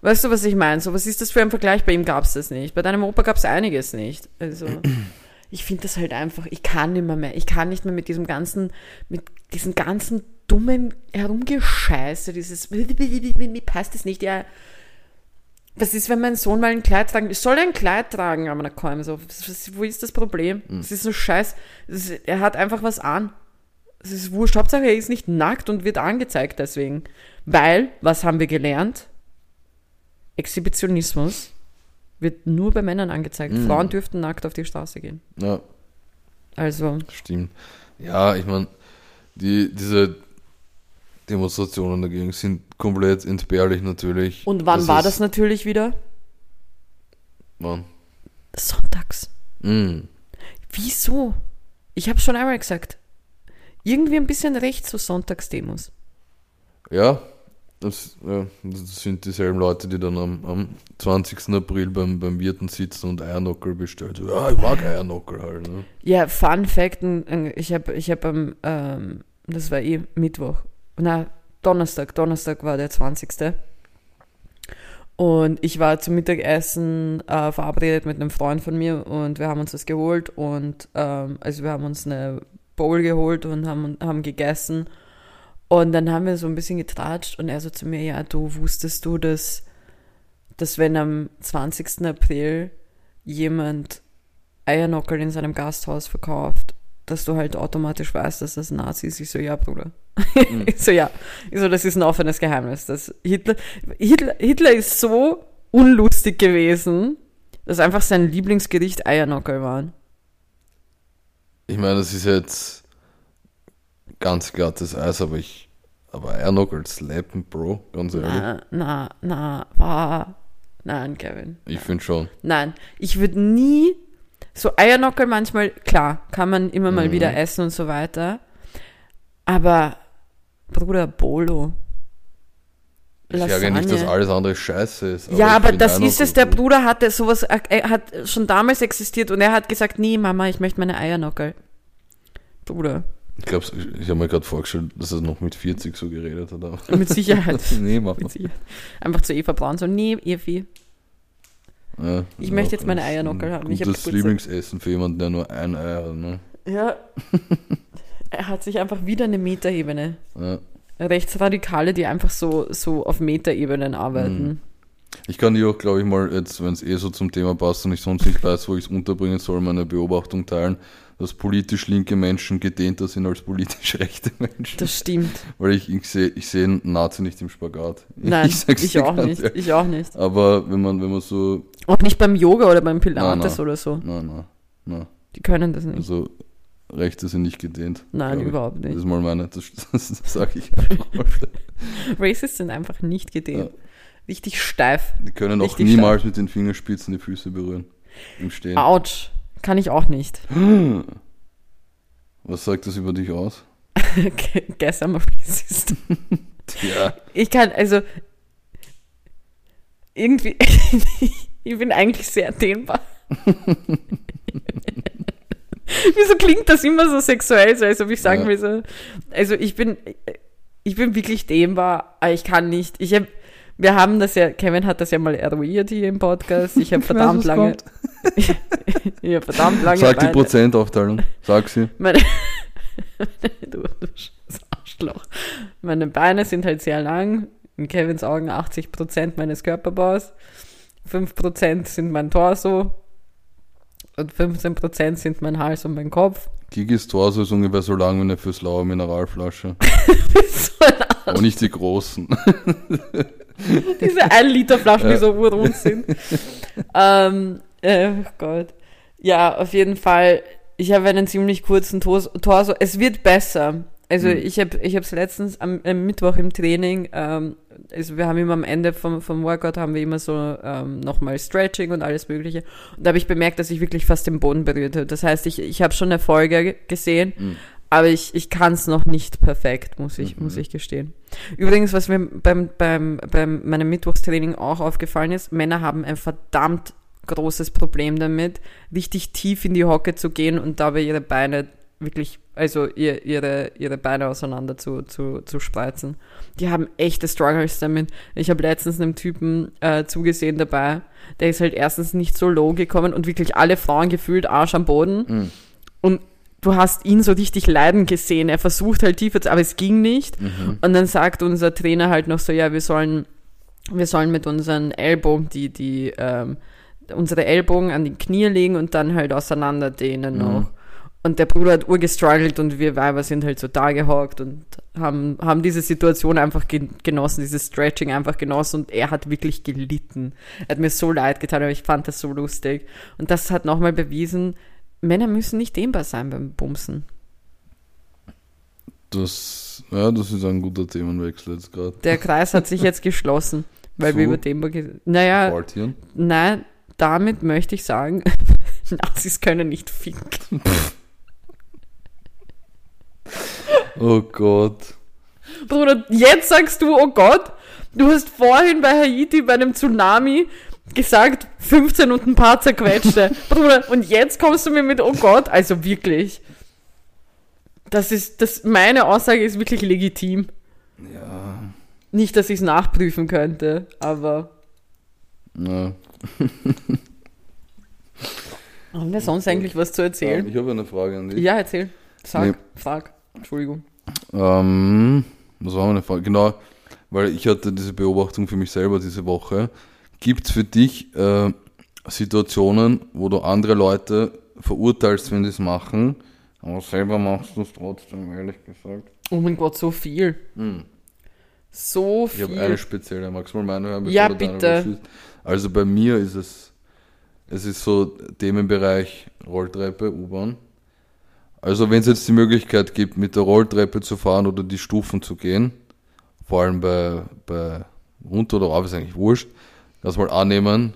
Weißt du, was ich meine? So, was ist das für ein Vergleich? Bei ihm gab es das nicht. Bei deinem Opa gab es einiges nicht. Also, ich finde das halt einfach, ich kann nicht mehr, mehr. Ich kann nicht mehr mit diesem ganzen, mit diesem ganzen dummen Herumgescheiße, dieses, mir passt das nicht, ja. Was ist, wenn mein Sohn mal ein Kleid tragen, ich soll ein Kleid tragen, aber na komm, so, wo ist das Problem? Es ist so scheiß, ist, er hat einfach was an. Es ist wurscht, Hauptsache er ist nicht nackt und wird angezeigt deswegen. Weil, was haben wir gelernt? Exhibitionismus wird nur bei Männern angezeigt. Mhm. Frauen dürften nackt auf die Straße gehen. Ja, Also, stimmt. Ja, ich meine, die, diese Demonstrationen dagegen sind komplett entbehrlich natürlich. und wann war ist- das natürlich wieder? Wann? Sonntags. Mm. Wieso? Ich habe schon einmal gesagt. Irgendwie ein bisschen recht zu Sonntagsdemos. Ja, das, ja, das sind dieselben Leute, die dann am, am 20. April beim, beim Wirten sitzen und Eiernockel bestellen. So, ja, ich mag Eiernockel halt. Ne? Ja, Fun Fact, ich habe ich hab am, ähm, das war eh Mittwoch, na, Donnerstag, Donnerstag war der 20. Und ich war zum Mittagessen äh, verabredet mit einem Freund von mir und wir haben uns das geholt und ähm, also wir haben uns eine Bowl geholt und haben, haben gegessen. Und dann haben wir so ein bisschen getratscht und er so zu mir, ja, du wusstest du, dass, dass wenn am 20. April jemand Eiernockel in seinem Gasthaus verkauft, dass du halt automatisch weißt, dass das Nazi ist. Ich so, ja, Bruder. Mhm. ich so, ja. Ich so, das ist ein offenes Geheimnis. Das Hitler, Hitler, Hitler ist so unlustig gewesen, dass einfach sein Lieblingsgericht Eiernockel waren. Ich meine, das ist jetzt ganz glattes Eis, aber ich, aber Eiernockel slappen, Bro, ganz ehrlich. Na, na, na, war, nein, Kevin. Ich finde schon. Nein, ich würde nie so Eiernockel manchmal, klar, kann man immer mal mhm. wieder essen und so weiter. Aber Bruder Bolo. Ich sage ja nicht, dass alles andere scheiße ist. Aber ja, aber das ist es. Der Bruder hatte sowas, er hat schon damals existiert und er hat gesagt, nee, Mama, ich möchte meine Eiernockel. Bruder. Ich glaube, ich habe mir gerade vorgestellt, dass er noch mit 40 so geredet hat. Mit Sicherheit. nee, Mama. Mit Sicherheit. Einfach zu Eva Braun so, nee, Evi, ja, ich möchte jetzt meine Eiernockel haben. Ich das Lieblingsessen für jemanden, der nur ein Ei hat. Ne? Ja. er hat sich einfach wieder eine Metaebene. Ja. Rechtsradikale, die einfach so, so auf Metaebenen arbeiten. Mhm. Ich kann dir auch, glaube ich, mal, jetzt, wenn es eh so zum Thema passt und ich sonst nicht weiß, wo ich es unterbringen soll, meine Beobachtung teilen, dass politisch linke Menschen gedehnter sind als politisch rechte Menschen. Das stimmt. Weil ich, ich sehe ich seh einen Nazi nicht im Spagat. Nein, ich, ich auch nicht. Ehrlich. Ich auch nicht. Aber wenn man, wenn man so. Auch nicht beim Yoga oder beim Pilates nein, nein, oder so. Nein, nein, nein. Die können das nicht. Also Rechte sind nicht gedehnt. Nein, überhaupt nicht. Das ist mal meine, das, das, das sage ich einfach mal. Racists sind einfach nicht gedehnt. Ja. Richtig steif. Die können auch niemals steif. mit den Fingerspitzen die Füße berühren. Im Stehen. Autsch. Kann ich auch nicht. Was sagt das über dich aus? Guess I'm a racist. ja. Ich kann, also, irgendwie, ich bin eigentlich sehr dehnbar. Wieso klingt das immer so sexuell, so als ob ich sagen ja. will, so, also ich bin, ich bin wirklich dehnbar, aber ich kann nicht, ich habe wir haben das ja, Kevin hat das ja mal eruiert hier im Podcast. Ich habe verdammt lange. ich, ich habe verdammt lange. Sag die Beine. Prozentaufteilung. Sag sie. Meine, du, du Arschloch. Meine Beine sind halt sehr lang. In Kevins Augen 80% meines Körperbaus. 5% sind mein Torso. Und 15% sind mein Hals und mein Kopf. Gigis Torso ist ungefähr so lang wie eine fürs laue Mineralflasche. so Aber nicht die großen. Diese 1 Liter Flaschen, die so urrund sind. ähm, äh, oh Gott. Ja, auf jeden Fall. Ich habe einen ziemlich kurzen Torso. Es wird besser. Also mhm. ich habe ich es letztens am, am, Mittwoch im Training, ähm, also wir haben immer am Ende vom, vom Workout haben wir immer so ähm, nochmal Stretching und alles mögliche. Und da habe ich bemerkt, dass ich wirklich fast den Boden berührt habe. Das heißt, ich, ich habe schon Erfolge gesehen, mhm. Aber ich, ich kann es noch nicht perfekt, muss ich, mhm. muss ich gestehen. Übrigens, was mir beim, beim, beim meinem Mittwochstraining auch aufgefallen ist, Männer haben ein verdammt großes Problem damit, richtig tief in die Hocke zu gehen und dabei ihre Beine wirklich, also ihr, ihre, ihre Beine auseinander zu, zu, zu spreizen. Die haben echte Struggles damit. Ich habe letztens einem Typen äh, zugesehen dabei, der ist halt erstens nicht so low gekommen und wirklich alle Frauen gefühlt Arsch am Boden. Mhm. Und du hast ihn so richtig leiden gesehen. Er versucht halt tiefer zu, aber es ging nicht. Mhm. Und dann sagt unser Trainer halt noch so, ja, wir sollen, wir sollen mit unseren Ellbogen die, die, ähm, unsere Ellbogen an die Knie legen und dann halt auseinander dehnen mhm. noch. Und der Bruder hat urgestruggelt und wir Weiber sind halt so da gehockt und haben, haben diese Situation einfach genossen, dieses Stretching einfach genossen und er hat wirklich gelitten. Er hat mir so leid getan, aber ich fand das so lustig. Und das hat nochmal bewiesen, Männer müssen nicht dehnbar sein beim Bumsen. Das, ja, das ist ein guter Themenwechsel jetzt gerade. Der Kreis hat sich jetzt geschlossen, weil so wir über dehnbar Naja, Partieren. nein, damit möchte ich sagen, Nazis können nicht ficken. oh Gott. Bruder, jetzt sagst du, oh Gott, du hast vorhin bei Haiti bei einem Tsunami gesagt, 15 und ein paar zerquetschte. Bruder, und jetzt kommst du mir mit, oh Gott, also wirklich. Das ist, das, meine Aussage ist wirklich legitim. Ja. Nicht, dass ich es nachprüfen könnte, aber. ja. Haben wir sonst eigentlich was zu erzählen? Ich habe eine Frage an dich. Ja, erzähl. Sag, Nee. frag. Entschuldigung. Ähm, was war meine Frage? Genau, weil ich hatte diese Beobachtung für mich selber diese Woche. Gibt es für dich äh, Situationen, wo du andere Leute verurteilst, wenn sie es machen, aber selber machst du es trotzdem, ehrlich gesagt? Oh mein Gott, so viel. Hm. So Ich habe viel. eine spezielle, magst du mal meine hören? Ja, bitte. Also bei mir ist es, es ist so Themenbereich Rolltreppe, U-Bahn. Also wenn es jetzt die Möglichkeit gibt, mit der Rolltreppe zu fahren oder die Stufen zu gehen, vor allem bei, bei runter oder rauf ist eigentlich wurscht, das mal annehmen,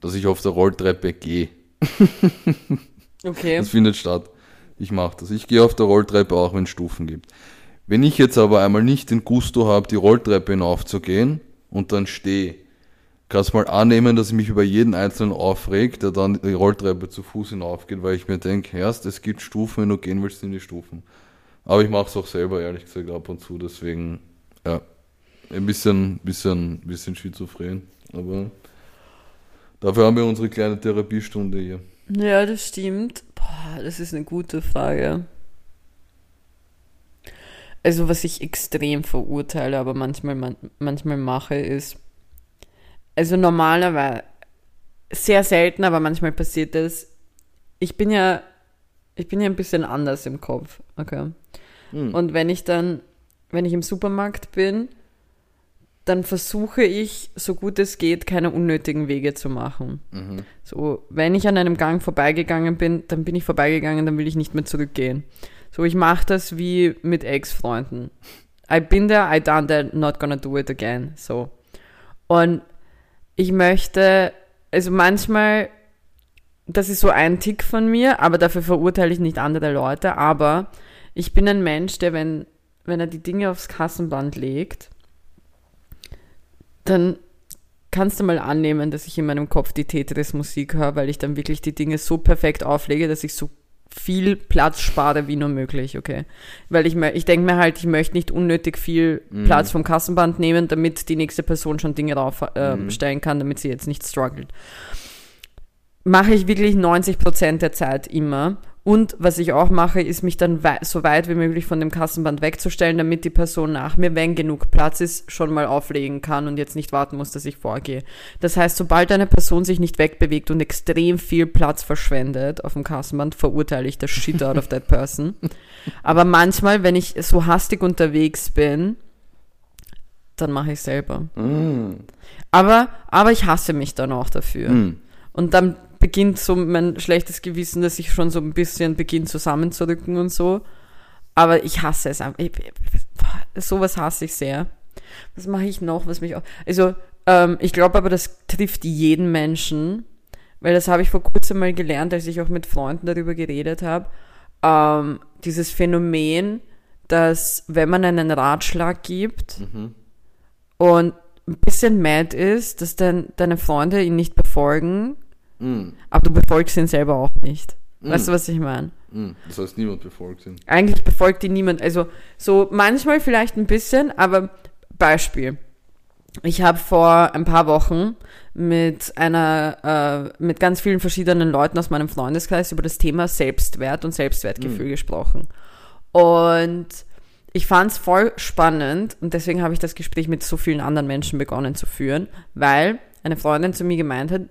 dass ich auf der Rolltreppe gehe. Okay. Das findet statt. Ich mache das. Ich gehe auf der Rolltreppe auch, wenn es Stufen gibt. Wenn ich jetzt aber einmal nicht den Gusto habe, die Rolltreppe hinaufzugehen und dann stehe, kannst mal annehmen, dass ich mich über jeden Einzelnen aufreg, der dann die Rolltreppe zu Fuß hinaufgeht, weil ich mir denke, erst, es gibt Stufen, wenn du gehen willst, in die Stufen. Aber ich mache es auch selber, ehrlich gesagt, ab und zu, deswegen, ja, ein bisschen, bisschen, bisschen schizophren, aber dafür haben wir unsere kleine Therapiestunde hier. Ja, das stimmt. Boah, das ist eine gute Frage. Also, was ich extrem verurteile, aber manchmal, man, manchmal mache, ist, also normalerweise, sehr selten, aber manchmal passiert es, ich bin ja, ich bin ja ein bisschen anders im Kopf, okay? Hm. Und wenn ich dann, wenn ich im Supermarkt bin, dann versuche ich, so gut es geht, keine unnötigen Wege zu machen. Mhm. So, wenn ich an einem Gang vorbeigegangen bin, dann bin ich vorbeigegangen, dann will ich nicht mehr zurückgehen. So, ich mache das wie mit Ex-Freunden. I been there, I done that, not gonna do it again. So. Und ich möchte, also manchmal, das ist so ein Tick von mir, aber dafür verurteile ich nicht andere Leute, aber ich bin ein Mensch, der, wenn, wenn er die Dinge aufs Kassenband legt, dann kannst du mal annehmen, dass ich in meinem Kopf die Tetris-Musik höre, weil ich dann wirklich die Dinge so perfekt auflege, dass ich so viel Platz spare wie nur möglich, okay? Weil ich, ich denke mir halt, ich möchte nicht unnötig viel Platz vom Kassenband nehmen, damit die nächste Person schon Dinge draufstellen äh, stellen kann, damit sie jetzt nicht struggelt. Mache ich wirklich 90% der Zeit immer. Und was ich auch mache, ist mich dann wei so weit wie möglich von dem Kassenband wegzustellen, damit die Person nach mir, wenn genug Platz ist, schon mal auflegen kann und jetzt nicht warten muss, dass ich vorgehe. Das heißt, sobald eine Person sich nicht wegbewegt und extrem viel Platz verschwendet auf dem Kassenband, verurteile ich das Shit out of that person. Aber manchmal, wenn ich so hastig unterwegs bin, dann mache ich selber. Mm. Aber, aber ich hasse mich dann auch dafür. Mm. Und dann beginnt so mein schlechtes Gewissen, dass ich schon so ein bisschen beginne zusammenzurücken und so. Aber ich hasse es einfach. Ich, sowas hasse ich sehr. Was mache ich noch, was mich auch. Also, ähm, ich glaube aber, das trifft jeden Menschen, weil das habe ich vor kurzem mal gelernt, als ich auch mit Freunden darüber geredet habe. Ähm, dieses Phänomen, dass wenn man einen Ratschlag gibt und ein bisschen mad ist, dass dann deine Freunde ihn nicht befolgen, Mm. aber du befolgst ihn selber auch nicht. Weißt du, was ich meine? Mm. Das heißt, niemand befolgt ihn. Eigentlich befolgt ihn niemand. Also so manchmal vielleicht ein bisschen, aber Beispiel. Ich habe vor ein paar Wochen mit einer, äh, mit ganz vielen verschiedenen Leuten aus meinem Freundeskreis über das Thema Selbstwert und Selbstwertgefühl gesprochen. Und ich fand es voll spannend und deswegen habe ich das Gespräch mit so vielen anderen Menschen begonnen zu führen, weil eine Freundin zu mir gemeint hat,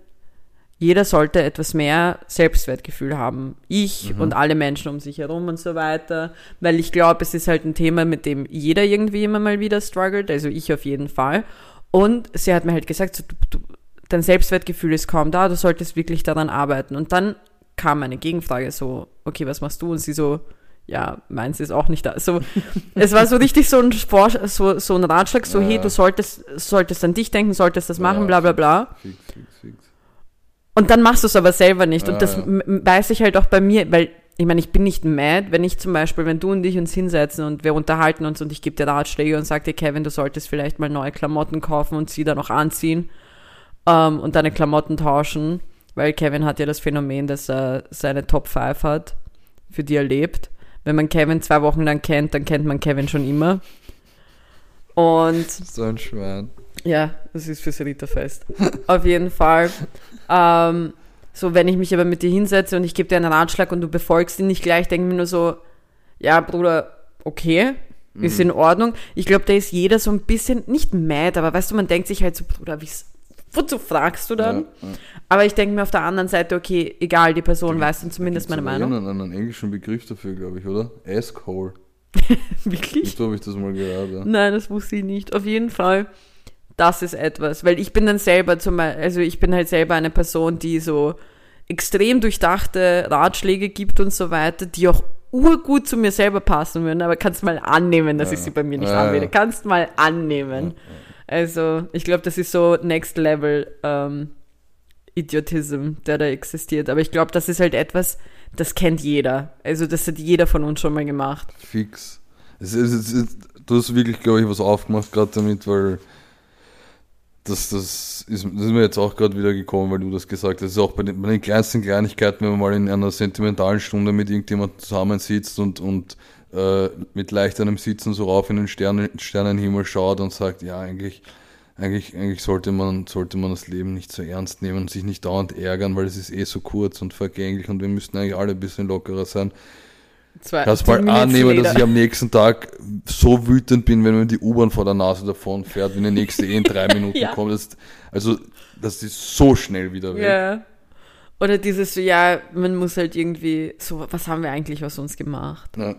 jeder sollte etwas mehr Selbstwertgefühl haben. Ich und alle Menschen um sich herum und so weiter. Weil ich glaube, es ist halt ein Thema, mit dem jeder irgendwie immer mal wieder struggelt. Also ich auf jeden Fall. Und sie hat mir halt gesagt, so, du, du, dein Selbstwertgefühl ist kaum da, du solltest wirklich daran arbeiten. Und dann kam eine Gegenfrage so, okay, was machst du? Und sie so, ja, meins ist auch nicht da. So, es war so richtig so ein, Vor so, so ein Ratschlag, so, Ja. hey, du solltest, solltest an dich denken, solltest das machen, Ja, bla bla bla. Fix, fix, fix. Und dann machst du es aber selber nicht. Ja, und das ja. m- m- weiß ich halt auch bei mir, weil ich meine, ich bin nicht mad, wenn ich zum Beispiel, wenn du und ich uns hinsetzen und wir unterhalten uns und ich gebe dir Ratschläge und sage dir, Kevin, du solltest vielleicht mal neue Klamotten kaufen und sie dann auch anziehen ähm, und deine Klamotten tauschen, weil Kevin hat ja das Phänomen, dass er seine Top 5 hat, für die er lebt. Wenn man Kevin zwei Wochen lang kennt, dann kennt man Kevin schon immer. Und So ein Schwein. ja, das ist fürs Ritterfest. Auf jeden Fall. Ähm, so, wenn ich mich aber mit dir hinsetze und ich gebe dir einen Ratschlag und du befolgst ihn nicht gleich, denke ich mir nur so, ja, Bruder, okay, ist in Ordnung. Ich glaube, da ist jeder so ein bisschen, nicht mad, aber weißt du, man denkt sich halt so, Bruder, wie's, wozu fragst du dann? Ja, ja. Aber ich denke mir auf der anderen Seite, okay, egal, die Person weiß dann zumindest meine aber Meinung. Einen, einen englischen Begriff dafür, glaube ich, oder? Asshole. Wirklich? So habe ich das mal gehört. Ja. Nein, das wusste ich nicht. Auf jeden Fall, das ist etwas, weil ich bin dann selber zum also ich bin halt selber eine Person, die so extrem durchdachte Ratschläge gibt und so weiter, die auch urgut zu mir selber passen würden, aber kannst mal annehmen, dass ich sie bei mir nicht Ja, ja. anwende. Kannst mal annehmen. Also, ich glaube, das ist so Next Level ähm, Idiotism, der da existiert. Aber ich glaube, das ist halt etwas, das kennt jeder. Also, das hat jeder von uns schon mal gemacht. Fix. Es ist, es ist, du hast wirklich, glaube ich, was aufgemacht gerade damit, weil das, das, ist, das ist mir jetzt auch gerade wieder gekommen, weil du das gesagt hast. Das ist auch bei den, bei den kleinsten Kleinigkeiten, wenn man mal in einer sentimentalen Stunde mit irgendjemandem zusammensitzt und, und äh, mit leicht einem Sitzen so rauf in den Sterne, Sternenhimmel schaut und sagt, ja, eigentlich, eigentlich, eigentlich sollte man, sollte man das Leben nicht so ernst nehmen und sich nicht dauernd ärgern, weil es ist eh so kurz und vergänglich und wir müssten eigentlich alle ein bisschen lockerer sein. Zwei, Kannst mal annehmen, dass ich am nächsten Tag so wütend bin, wenn mir die U-Bahn vor der Nase davon fährt, wenn die nächste eh in drei Minuten Ja. kommt. Das, also, das ist so schnell wieder weg. Ja. Oder dieses so, ja, man muss halt irgendwie, so, was haben wir eigentlich aus uns gemacht? Ja.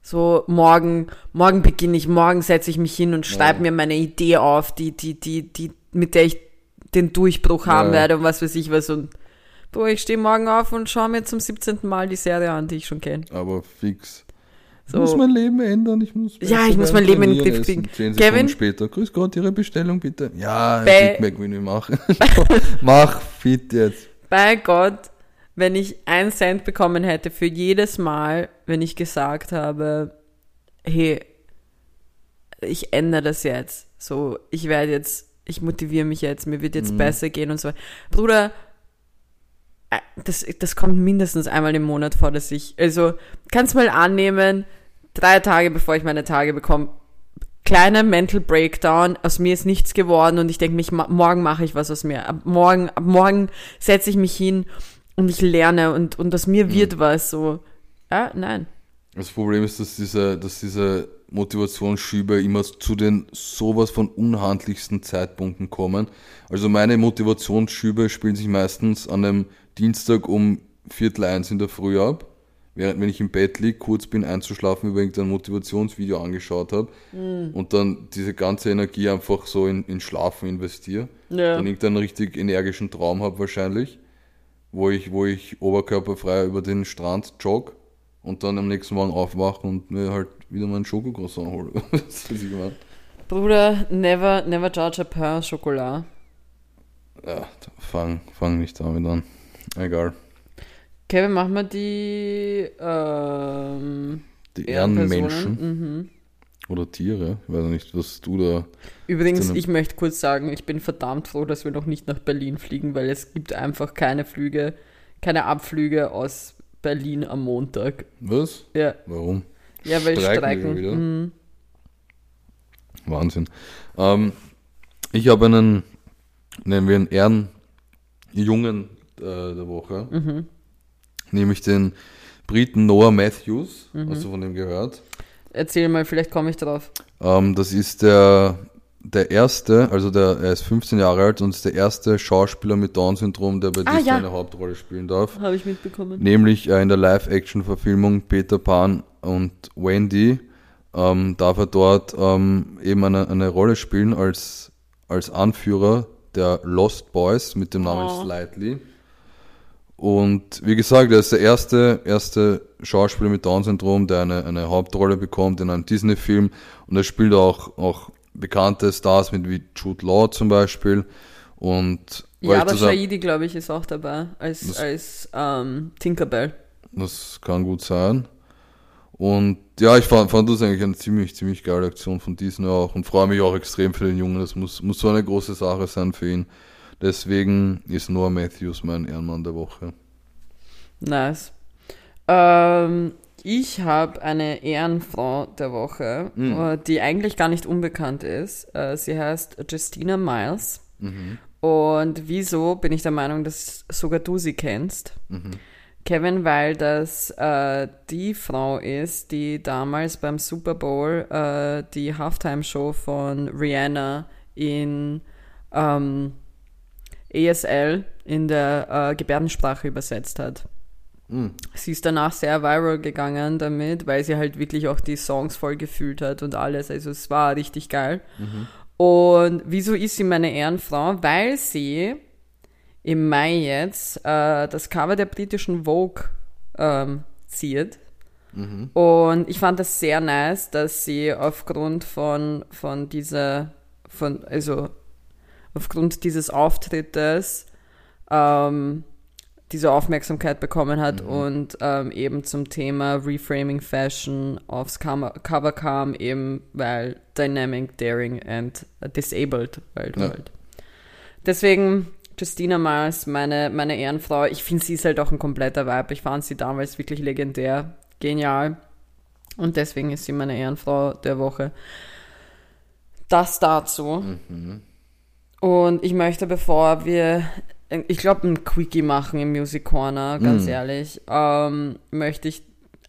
So, morgen, morgen beginne ich, morgen setze ich mich hin und schreibe Ja. mir meine Idee auf, die, die, die, die, mit der ich den Durchbruch haben werde und was weiß ich was und, boah, ich stehe morgen auf und schaue mir zum 17. Mal die Serie an, die ich schon kenne. Aber fix. Ich So. muss mein Leben ändern, ich muss. Ja, ich muss mein Leben in den Griff kriegen. Zehn Kevin? Sekunden später. Grüß Gott, Ihre Bestellung bitte. Ja. Big Mac will ich machen. Mach fit jetzt. Bei Gott, wenn ich einen Cent bekommen hätte für jedes Mal, wenn ich gesagt habe, hey, ich ändere das jetzt. So, ich werde jetzt, ich motiviere mich jetzt, mir wird jetzt besser gehen und so weiter. Bruder, das, das kommt mindestens einmal im Monat vor, dass ich, also, kannst mal annehmen, drei Tage bevor ich meine Tage bekomme, kleiner Mental Breakdown, aus mir ist nichts geworden und ich denke mich, morgen mache ich was aus mir. Ab morgen, ab morgen setze ich mich hin und ich lerne und, und aus mir wird was so. Ja, nein. Das Problem ist, dass diese, dass diese Motivationsschübe immer zu den sowas von unhandlichsten Zeitpunkten kommen. Also meine Motivationsschübe spielen sich meistens an einem Dienstag um Viertel eins in der Früh ab, während wenn ich im Bett liege, kurz bin einzuschlafen, über irgendein Motivationsvideo angeschaut habe und dann diese ganze Energie einfach so in, in Schlafen investiere. Ja. Dann irgendeinen richtig energischen Traum habe wahrscheinlich, wo ich, wo ich oberkörperfrei über den Strand jogge und dann am nächsten Morgen aufwache und mir halt wieder meinen Schokocroissant hole. das ich meine. Bruder, never, never judge a pain Chocolat. Ja, fang, fang nicht damit an. Egal. Kevin, machen wir die ähm, Die. Ehrenmenschen Mhm. oder Tiere, ich weiß nicht, was du da. Übrigens, ich möchte kurz sagen, ich bin verdammt froh, dass wir noch nicht nach Berlin fliegen, weil es gibt einfach keine Flüge, keine Abflüge aus Berlin am Montag. Was? Ja, Warum? ja weil Streiken streiken. wieder? Mhm. Wahnsinn. Ähm, ich habe einen, nennen wir einen Ehrenjungen äh, der Woche, Mhm. nämlich den Briten Noah Matthews. Mhm. Hast du von dem gehört? Erzähl mal, vielleicht komme ich drauf. Ähm, das ist der, der erste, also der, er ist 15 Jahre alt und ist der erste Schauspieler mit Down-Syndrom, der bei Ah, Disney ja. eine Hauptrolle spielen darf. Habe ich mitbekommen. Nämlich äh, in der Live-Action-Verfilmung Peter Pan und Wendy ähm, darf er dort ähm, eben eine, eine Rolle spielen als, als Anführer der Lost Boys mit dem Namen Oh. Slightly. Und wie gesagt, er ist der erste, erste Schauspieler mit Down-Syndrom, der eine, eine Hauptrolle bekommt in einem Disney-Film. Und er spielt auch, auch bekannte Stars mit wie Jude Law zum Beispiel. Und Ja, aber Shaidi, glaube ich, ist auch dabei als, Das- als ähm, Tinkerbell. das kann gut sein. Und ja, ich fand, fand das eigentlich eine ziemlich, ziemlich geile Aktion von Disney auch und freue mich auch extrem für den Jungen. Das muss, muss so eine große Sache sein für ihn. Deswegen ist Noah Matthews mein Ehrenmann der Woche. Nice. Ähm, ich habe eine Ehrenfrau der Woche, Mhm. die eigentlich gar nicht unbekannt ist. Äh, Sie heißt Justina Miles. Mhm. Und wieso bin ich der Meinung, dass sogar du sie kennst? Mhm. Kevin, weil das äh, die Frau ist, die damals beim Super Bowl äh, die Halftime-Show von Rihanna in ähm, ESL in der äh, Gebärdensprache übersetzt hat. Mhm. Sie ist danach sehr viral gegangen damit, weil sie halt wirklich auch die Songs voll gefühlt hat und alles. Also es war richtig geil. Und wieso ist sie meine Ehrenfrau? Weil sie im Mai jetzt äh, das Cover der britischen Vogue ähm, ziert. Und ich fand das sehr nice, dass sie aufgrund von, von dieser, von, also aufgrund dieses Auftrittes ähm, diese Aufmerksamkeit bekommen hat und ähm, eben zum Thema Reframing Fashion aufs Cover, kam, eben weil Dynamic, Daring and Disabled, weil du Ja. halt. Deswegen Justina Mars, meine, meine Ehrenfrau. Ich finde, sie ist halt auch ein kompletter Vibe. Ich fand sie damals wirklich legendär, genial. Und deswegen ist sie meine Ehrenfrau der Woche. Das dazu. Und ich möchte, bevor wir, ich glaube, ein Quickie machen im Music Corner, ganz ehrlich, ähm, möchte ich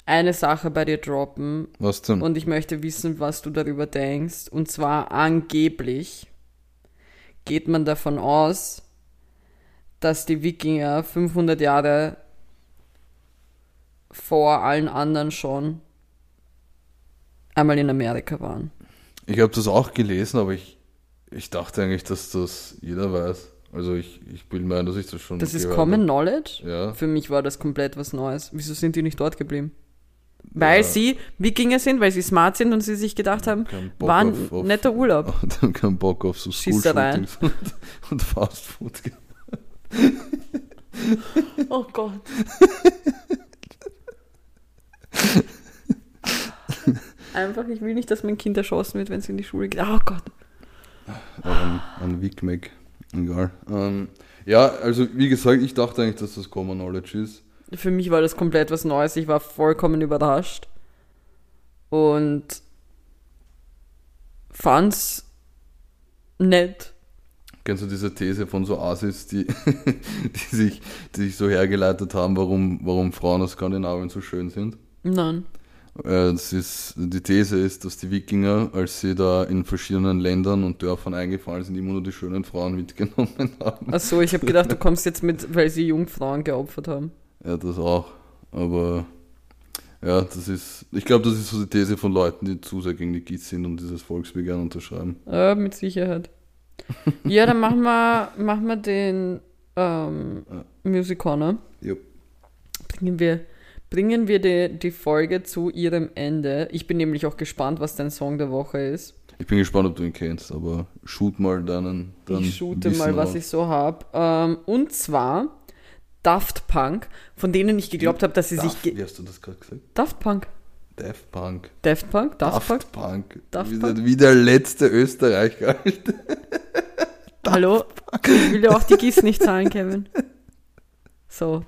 eine Sache bei dir droppen Was denn? und ich möchte wissen, was du darüber denkst. Und zwar angeblich geht man davon aus, dass die Wikinger 500 Jahre vor allen anderen schon einmal in Amerika waren. Ich habe das auch gelesen, aber ich, ich dachte eigentlich, dass das jeder weiß. Also ich, ich bilde mir ein, dass ich das schon Das ist gehört Common. Knowledge. Ja. Für mich war das komplett was Neues. Wieso sind die nicht dort geblieben? Weil Ja. sie Wikinger sind, weil sie smart sind und sie sich gedacht haben, war ein netter Urlaub. Die haben keinen Bock auf so Schießereien. Und, und Fastfood. Oh Gott. Einfach, ich will nicht, dass mein Kind erschossen wird, wenn es in die Schule geht. Oh Gott. Ein, ein Wick Mac. Egal. Ähm, ja, also wie gesagt, ich dachte eigentlich, dass das Common Knowledge ist. Für mich war das komplett was Neues. Ich war vollkommen überrascht. Und fand's nett. Kennst du diese These von so Asis, die, die, sich, die sich so hergeleitet haben, warum, warum Frauen aus Skandinavien so schön sind? Nein. Äh, Das ist, die These ist, dass die Wikinger, als sie da in verschiedenen Ländern und Dörfern eingefallen sind, immer nur die schönen Frauen mitgenommen haben. Achso, ich habe gedacht, du kommst jetzt mit, weil sie Jungfrauen geopfert haben. Ja, das auch. Aber ja, das ist, ich glaube, das ist so die These von Leuten, die zu sehr gegen die Kids sind und dieses Volksbegehren unterschreiben. Ja, mit Sicherheit. Ja, dann machen wir, machen wir den ähm, Music Corner. Ja. Bringen wir, bringen wir die, die Folge zu ihrem Ende. Ich bin nämlich auch gespannt, was dein Song der Woche ist. Ich bin gespannt, ob du ihn kennst, aber shoot mal deinen. deinen ich shoote Wissen mal, was raus. ich so habe. Ähm, und zwar Daft Punk, von denen ich geglaubt habe, dass sie sich... Daft, ge- wie hast du das gerade gesagt? Daft Punk. Daft Punk. Daft Punk? Daft Punk? Daft Punk. Daft wie, Punk? Der, wie der letzte Österreicher. Hallo? Ich will dir auch die Gieß nicht zahlen, Kevin. So.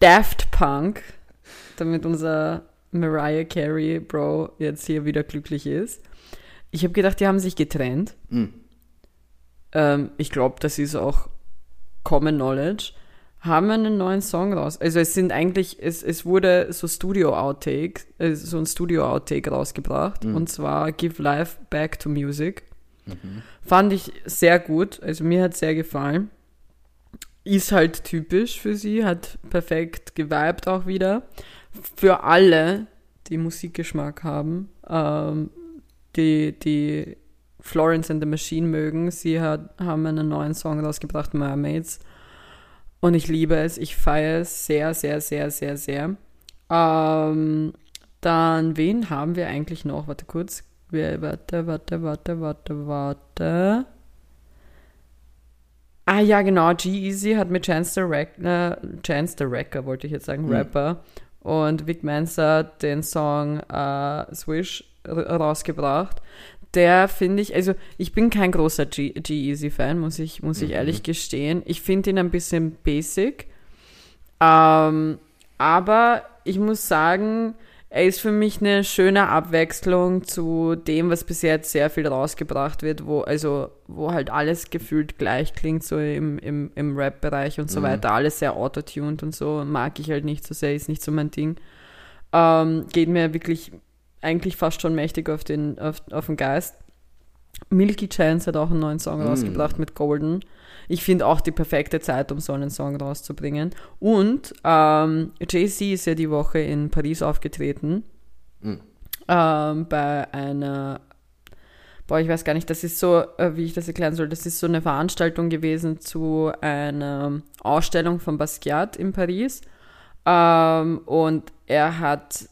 Daft Punk, damit unser Mariah Carey Bro jetzt hier wieder glücklich ist. Ich habe gedacht, die haben sich getrennt. Hm. Ähm, ich glaube, das ist auch Common Knowledge. Haben einen neuen Song raus. Also es sind eigentlich, es, es wurde so Studio-Outtake, äh, so ein Studio-Outtake rausgebracht. Und zwar Give Life Back to Music. Fand ich sehr gut. Also mir hat sehr gefallen. Ist halt typisch für sie, hat perfekt geweibt auch wieder. Für alle, die Musikgeschmack haben, ähm, die, die Florence and the Machine mögen, sie hat, haben einen neuen Song rausgebracht, Mermaids. Und ich liebe es, ich feiere es sehr, sehr, sehr, sehr, sehr. Ähm, dann, wen haben wir eigentlich noch? Warte kurz. Wer, warte, warte, warte, warte, warte. Ah ja, genau. G-Easy hat mit Chance the, Rack, äh, Chance the Wrecker, wollte ich jetzt sagen, Mhm. Rapper, und Vic Mensa den Song äh, Swish rausgebracht. Der finde ich, also ich bin kein großer G-Easy-Fan, muss ich, muss ich Mhm. ehrlich gestehen. Ich finde ihn ein bisschen basic. Ähm, aber ich muss sagen, er ist für mich eine schöne Abwechslung zu dem, was bis jetzt sehr viel rausgebracht wird, wo, also, wo halt alles gefühlt gleich klingt, so im, im, im Rap-Bereich und so Mhm. weiter. Alles sehr autotuned und so. Mag ich halt nicht so sehr, ist nicht so mein Ding. Ähm, geht mir wirklich eigentlich fast schon mächtig auf den, auf, auf den Geist. Milky Chance hat auch einen neuen Song Mm. rausgebracht mit Golden. Ich finde auch die perfekte Zeit, um so einen Song rauszubringen. Und ähm, Jay-Z ist ja die Woche in Paris aufgetreten. Mm. Ähm, bei einer, boah, ich weiß gar nicht, das ist so, äh, wie ich das erklären soll, das ist so eine Veranstaltung gewesen zu einer Ausstellung von Basquiat in Paris. Ähm, und er hat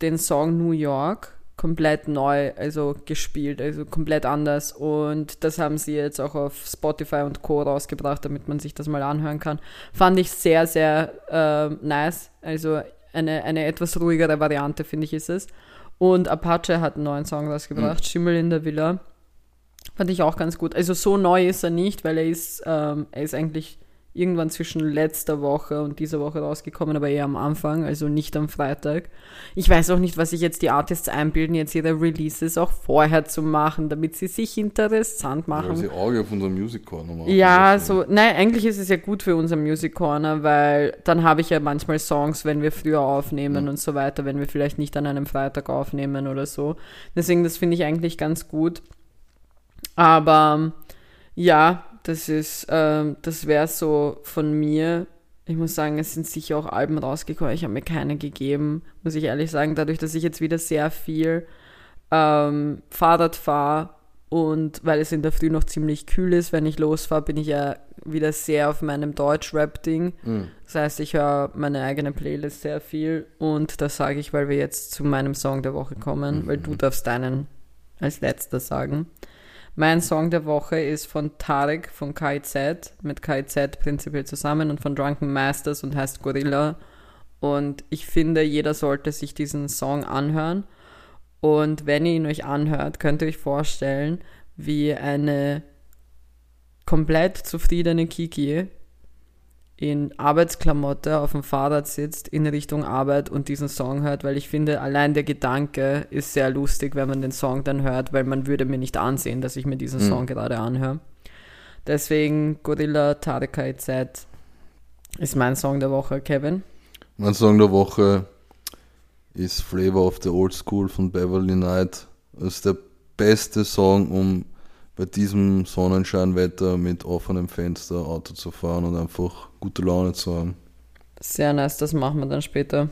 den Song New York komplett neu, also gespielt, also komplett anders. Und das haben sie jetzt auch auf Spotify und Co. rausgebracht, damit man sich das mal anhören kann. Fand ich sehr, sehr äh, nice. Also eine, eine etwas ruhigere Variante, finde ich, ist es. Und Apache hat einen neuen Song rausgebracht, Schimmel in der Villa. Fand ich auch ganz gut. Also so neu ist er nicht, weil er ist, ähm, er ist eigentlich irgendwann zwischen letzter Woche und dieser Woche rausgekommen, aber eher am Anfang, also nicht am Freitag. Ich weiß auch nicht, was sich jetzt die Artists einbilden, jetzt ihre Releases auch vorher zu machen, damit sie sich interessant machen. sie Auge auf unser Music Corner machen. Ja, so, nein, eigentlich ist es ja gut für unser Music Corner, weil dann habe ich ja manchmal Songs, wenn wir früher aufnehmen Mhm. und so weiter, wenn wir vielleicht nicht an einem Freitag aufnehmen oder so. Deswegen, das finde ich eigentlich ganz gut. Aber ja, das ist, ähm, das wäre so von mir. Ich muss sagen, es sind sicher auch Alben rausgekommen. Ich habe mir keine gegeben, muss ich ehrlich sagen. Dadurch, dass ich jetzt wieder sehr viel ähm, Fahrrad fahre und weil es in der Früh noch ziemlich kühl ist, wenn ich losfahre, bin ich ja wieder sehr auf meinem Deutsch-Rap-Ding. Mhm. Das heißt, ich höre meine eigene Playlist sehr viel und das sage ich, weil wir jetzt zu meinem Song der Woche kommen, weil du darfst deinen als letzter sagen. Mein Song der Woche ist von Tarek von KIZ, mit KIZ prinzipiell zusammen und von Drunken Masters und heißt Gorilla. Und ich finde, jeder sollte sich diesen Song anhören. Und wenn ihr ihn euch anhört, könnt ihr euch vorstellen, wie eine komplett zufriedene Kiki in Arbeitsklamotte auf dem Fahrrad sitzt in Richtung Arbeit und diesen Song hört, weil ich finde, allein der Gedanke ist sehr lustig, wenn man den Song dann hört, weil man würde mir nicht ansehen, dass ich mir diesen Mhm. Song gerade anhöre. Deswegen Gorilla Tarek Z ist mein Song der Woche, Kevin. Mein Song der Woche ist Flavor of the Old School von Beverly Knight. Das ist der beste Song, um bei diesem Sonnenscheinwetter mit offenem Fenster Auto zu fahren und einfach gute Laune zu haben. Sehr nice, das machen wir dann später.